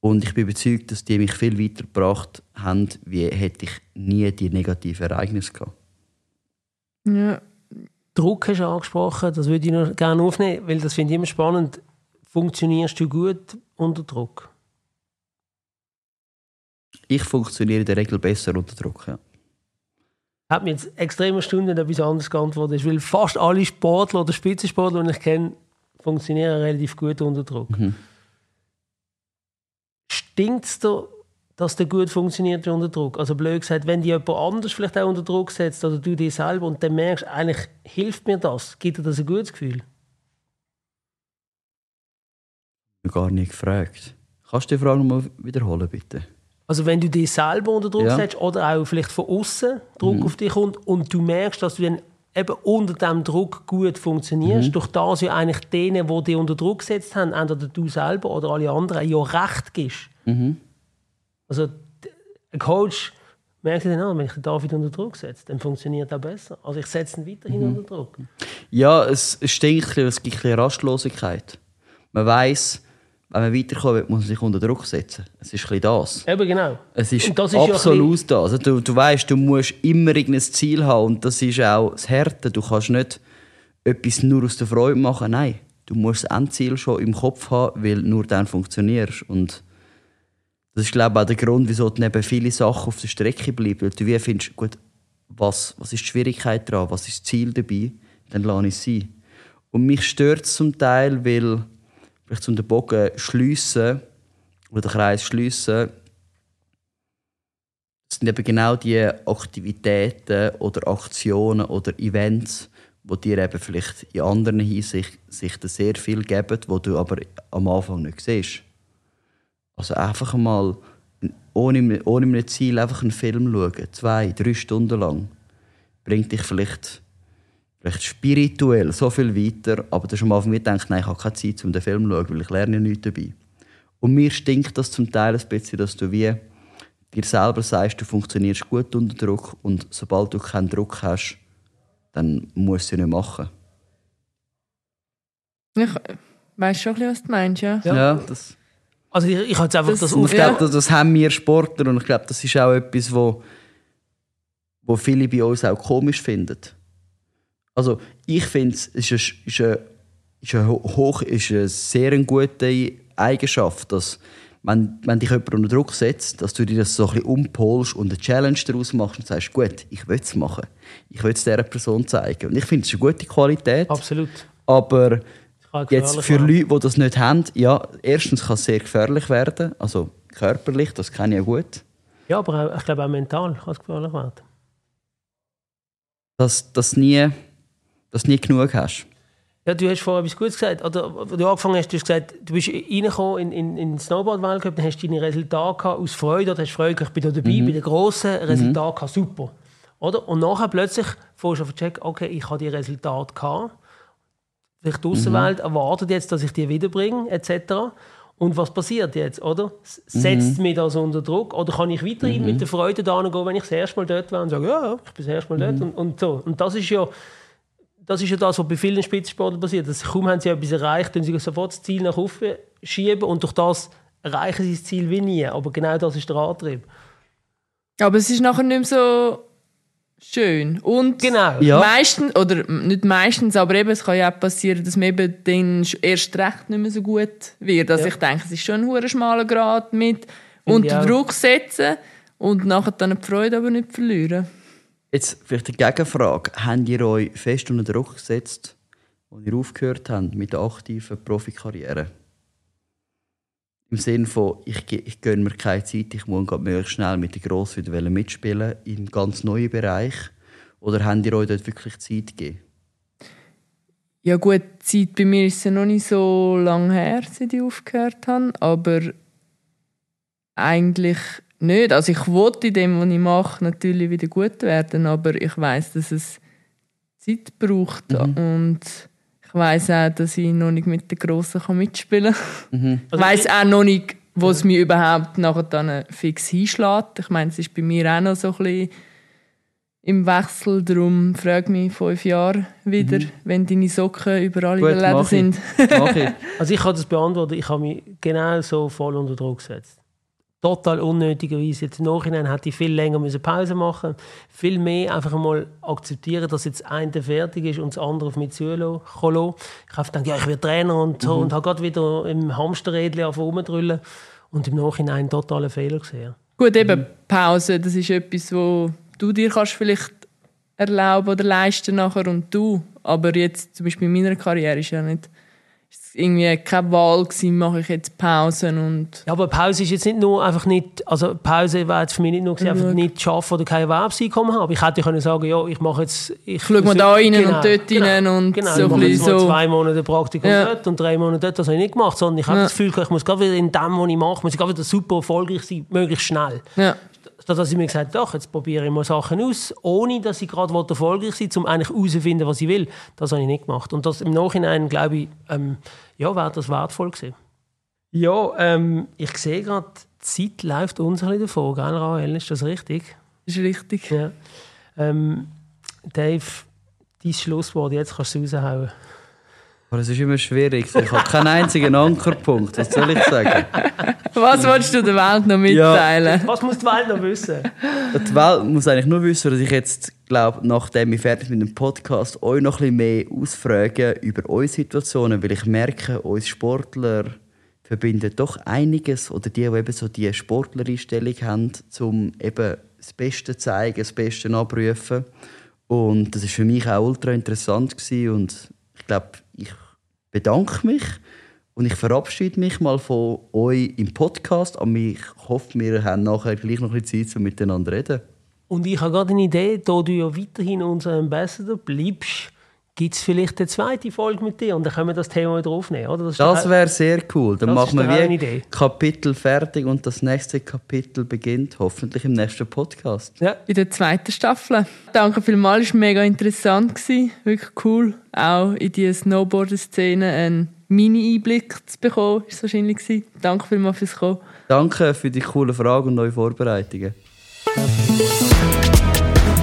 Und ich bin überzeugt, dass die mich viel weitergebracht haben, wie hätte ich nie die negativen Ereignisse gehabt. Ja. Druck hast du angesprochen, das würde ich noch gerne aufnehmen, weil das finde ich immer spannend. Funktionierst du gut unter Druck? Ich funktioniere in der Regel besser unter Druck, ja. Hat mir jetzt extrem Stunden etwas anderes geantwortet, weil fast alle Sportler oder Spitzensportler, die ich kenne, funktionieren relativ gut unter Druck. Mhm. Stinkt es dir, dass der gut funktioniert unter Druck? Also blöd gesagt, wenn dich jemand anders vielleicht auch unter Druck setzt oder du dich selber und dann merkst, eigentlich hilft mir das, gibt dir das ein gutes Gefühl? Gar nicht gefragt. Kannst du die Frage nochmal wiederholen, bitte? Also wenn du dich selber unter Druck ja. setzt oder auch vielleicht von außen Druck mhm. auf dich kommt und du merkst, dass du dann eben unter diesem Druck gut funktionierst, mhm. durch das ja eigentlich denen, die dich unter Druck gesetzt haben, entweder du selber oder alle anderen, ja Recht gibst. Mhm. Also ein Coach, merke ich dann auch, wenn ich den David unter Druck setze, dann funktioniert er besser. Also ich setze ihn weiterhin Mhm. unter Druck. Ja, es, stinkt, ein bisschen, es gibt ein bisschen Rastlosigkeit. Man weiß, wenn man weiterkommen will, muss man sich unter Druck setzen. Es ist ein bisschen das. Eben genau. Es ist, das ist ja absolut das. Also du, du weißt, du musst immer irgendein Ziel haben und das ist auch das Härte. Du kannst nicht etwas nur aus der Freude machen. Nein, du musst das Endziel schon im Kopf haben, weil nur dann funktionierst. Und das ist glaube ich auch der Grund, wieso du neben viele Sachen auf der Strecke bleibst. Weil du wie findest, gut, was, was ist die Schwierigkeit daran, was ist das Ziel dabei, dann lasse ich es sein. Und mich stört es zum Teil, weil, vielleicht zum den Bogen schliessen oder den Kreis schliessen, das sind eben genau die Aktivitäten oder Aktionen oder Events, wo dir eben vielleicht in anderen Hinsichten sehr viel geben, wo du aber am Anfang nicht siehst. Also einfach mal ohne, ohne ein Ziel einfach einen Film schauen, zwei, drei Stunden lang, bringt dich vielleicht, vielleicht spirituell so viel weiter, aber du hast am Anfang gedacht, nein, ich habe keine Zeit, um den Film zu schauen, weil ich lerne ja nichts dabei. Und mir stinkt das zum Teil ein bisschen, dass du wie dir selber sagst, du funktionierst gut unter Druck und sobald du keinen Druck hast, dann musst du es nicht machen. Ich weiß schon, ein bisschen, was du meinst, ja. Ja. das, Also ich, ich habe jetzt einfach Das- das, und ich aufgehört. glaube, das, das haben wir Sportler und ich glaube, das ist auch etwas, wo, wo viele bei uns auch komisch finden. Also ich finde, es ist eine, ist eine, ist eine, hoch, ist eine sehr gute Eigenschaft, dass wenn, wenn dich jemand unter Druck setzt, dass du dir das so ein bisschen umpolst und eine Challenge daraus machst und sagst, gut, ich will es machen. Ich will es dieser Person zeigen. Und ich finde, es ist eine gute Qualität. Absolut. Aber Jetzt für. Leute, die das nicht haben, ja, erstens kann es sehr gefährlich werden, also körperlich, das kenne ich ja gut. Ja, aber auch, ich glaube auch mental kann es gefährlich werden. Dass du nie, dass du nie genug hast. Ja, du hast vorher etwas Gutes gesagt. Oder, als du angefangen hast, du hast gesagt, du bist reingekommen in, in, in den Snowboard-Weltcup, dann hast du deine Resultate gehabt aus Freude, oder hast Freude ich bin da dabei, bei den grossen Resultaten gehabt, super. Oder? Und nachher plötzlich fährst du auf den Check, okay, ich habe die Resultate gehabt. Vielleicht die Außenwelt erwartet jetzt, dass ich die wiederbringe, etc. Und was passiert jetzt, oder? S- Setzt mich das unter Druck? Oder kann ich weiterhin mit der Freude da gehen, wenn ich das erste Mal dort war und sage, ja, ja, ich bin das erste Mal dort und, und so. Und das ist ja das ist ja das, was bei vielen Spitzensportlern passiert. Dass kaum haben sie etwas erreicht, dann sie sofort das Ziel nach oben schieben und durch das erreichen sie das Ziel wie nie. Aber genau das ist der Antrieb. Aber es ist nachher nicht mehr so schön. Und Genau. Ja. meistens, oder nicht meistens, aber eben, es kann ja auch passieren, dass man eben dann erst recht nicht mehr so gut wird. Also Ja. ich denke, es ist schon ein hoher schmaler Grad mit Finde ich unter. Druck setzen und nachher dann die Freude aber nicht verlieren. Jetzt vielleicht eine Gegenfrage. Habt ihr euch fest unter Druck gesetzt, als ihr aufgehört habt mit der aktiven Profikarriere? Im Sinne von, ich, ich gönne mir keine Zeit, ich muss möglichst schnell mit den Grossen wieder mitspielen in ganz neuen Bereich. Oder habt ihr euch dort wirklich Zeit gegeben? Ja gut, die Zeit bei mir ist ja noch nicht so lange her, seit ich aufgehört habe, aber eigentlich nicht. Also ich wollte in dem, was ich mache, natürlich wieder gut werden, aber ich weiß, dass es Zeit braucht und ich weiß auch, dass ich noch nicht mit den Grossen kann mitspielen kann. Ich weiß auch noch nicht, wo es mich überhaupt nachher dann fix hinschlägt. Ich meine, es ist bei mir auch noch so ein bisschen im Wechsel, darum frage mich fünf Jahre wieder, wenn deine Socken überall in Gut, den Läden sind. Ich. <laughs> Also ich kann das beantworten, ich habe mich genau so voll unter Druck gesetzt. Total unnötigerweise. Jetzt im Nachhinein hätte ich viel länger müssen Pause machen Viel mehr einfach mal akzeptieren, dass jetzt das eine fertig ist und das andere auf mich zulassen. Ich habe gedacht, ja, ich werde Trainer und so und habe gerade wieder im Hamsterrädchen rumdrüllen und im Nachhinein totaler Fehler gesehen. Gut, eben Pause, das ist etwas, wo du dir kannst vielleicht erlauben oder leisten nachher und du. Aber jetzt zum Beispiel in meiner Karriere ist ja nicht irgendwie keine Wahl gewesen, mache ich jetzt Pausen und Ja, aber Pause ist jetzt nicht nur einfach nicht, also Pause war jetzt für mich nicht nur gewesen, einfach nicht arbeiten oder kein Erwerbseinkommen haben. Ich hätte können sagen, ja, ich mache jetzt, ich Schau mal da rein und dort rein und genau. so ein bisschen so. zwei Monate Praktikum Ja. dort und drei Monate dort. Das habe ich nicht gemacht, sondern ich habe Ja. das Gefühl, ich muss gerade wieder in dem, was ich mache, muss ich gerade wieder super erfolgreich sein, möglichst schnell. Ja. Statt dass ich mir gesagt habe, doch, jetzt probiere ich mal Sachen aus, ohne dass ich gerade erfolgreich sein um eigentlich herauszufinden, was ich will. Das habe ich nicht gemacht. Und das im Nachhinein, glaube ich, ähm, ja, wäre das wertvoll gewesen. Ja, ähm, ich sehe gerade, die Zeit läuft uns ein bisschen davor, gell, Rahel? Ist das richtig? ist richtig. Ja. Ähm, Dave, dein Schlusswort, jetzt kannst du es raushauen. Aber es ist immer schwierig. Ich habe keinen einzigen Ankerpunkt. Was soll ich sagen? Was willst du der Welt noch mitteilen? Was muss die Welt noch wissen? Die Welt muss eigentlich nur wissen, dass ich jetzt glaube, nachdem ich fertig mit dem Podcast euch noch ein bisschen mehr ausfragen über eure Situationen, weil ich merke, uns Sportler verbinden doch einiges oder die, die eben so die Sportlereinstellung haben, um eben das Beste zu zeigen, das Beste abrufen. Und das ist für mich auch ultra interessant gewesen und ich glaube, ich bedanke mich und ich verabschiede mich mal von euch im Podcast. Aber ich hoffe, wir haben nachher gleich noch ein bisschen Zeit, um miteinander zu reden. Und ich habe gerade eine Idee, da du ja weiterhin unser Ambassador bleibst, gibt es vielleicht eine zweite Folge mit dir und dann können wir das Thema wieder aufnehmen, oder? Das, das wäre sehr cool. Dann machen wir wie Kapitel fertig und das nächste Kapitel beginnt hoffentlich im nächsten Podcast. Ja. In der zweiten Staffel. Danke vielmals, es war mega interessant. Gewesen. Wirklich cool, auch in die Snowboarder-Szene einen Mini-Einblick zu bekommen. Ist wahrscheinlich gewesen. Danke vielmals fürs Kommen. Danke für die coolen Fragen und eure Vorbereitungen.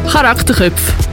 Charakterköpfe.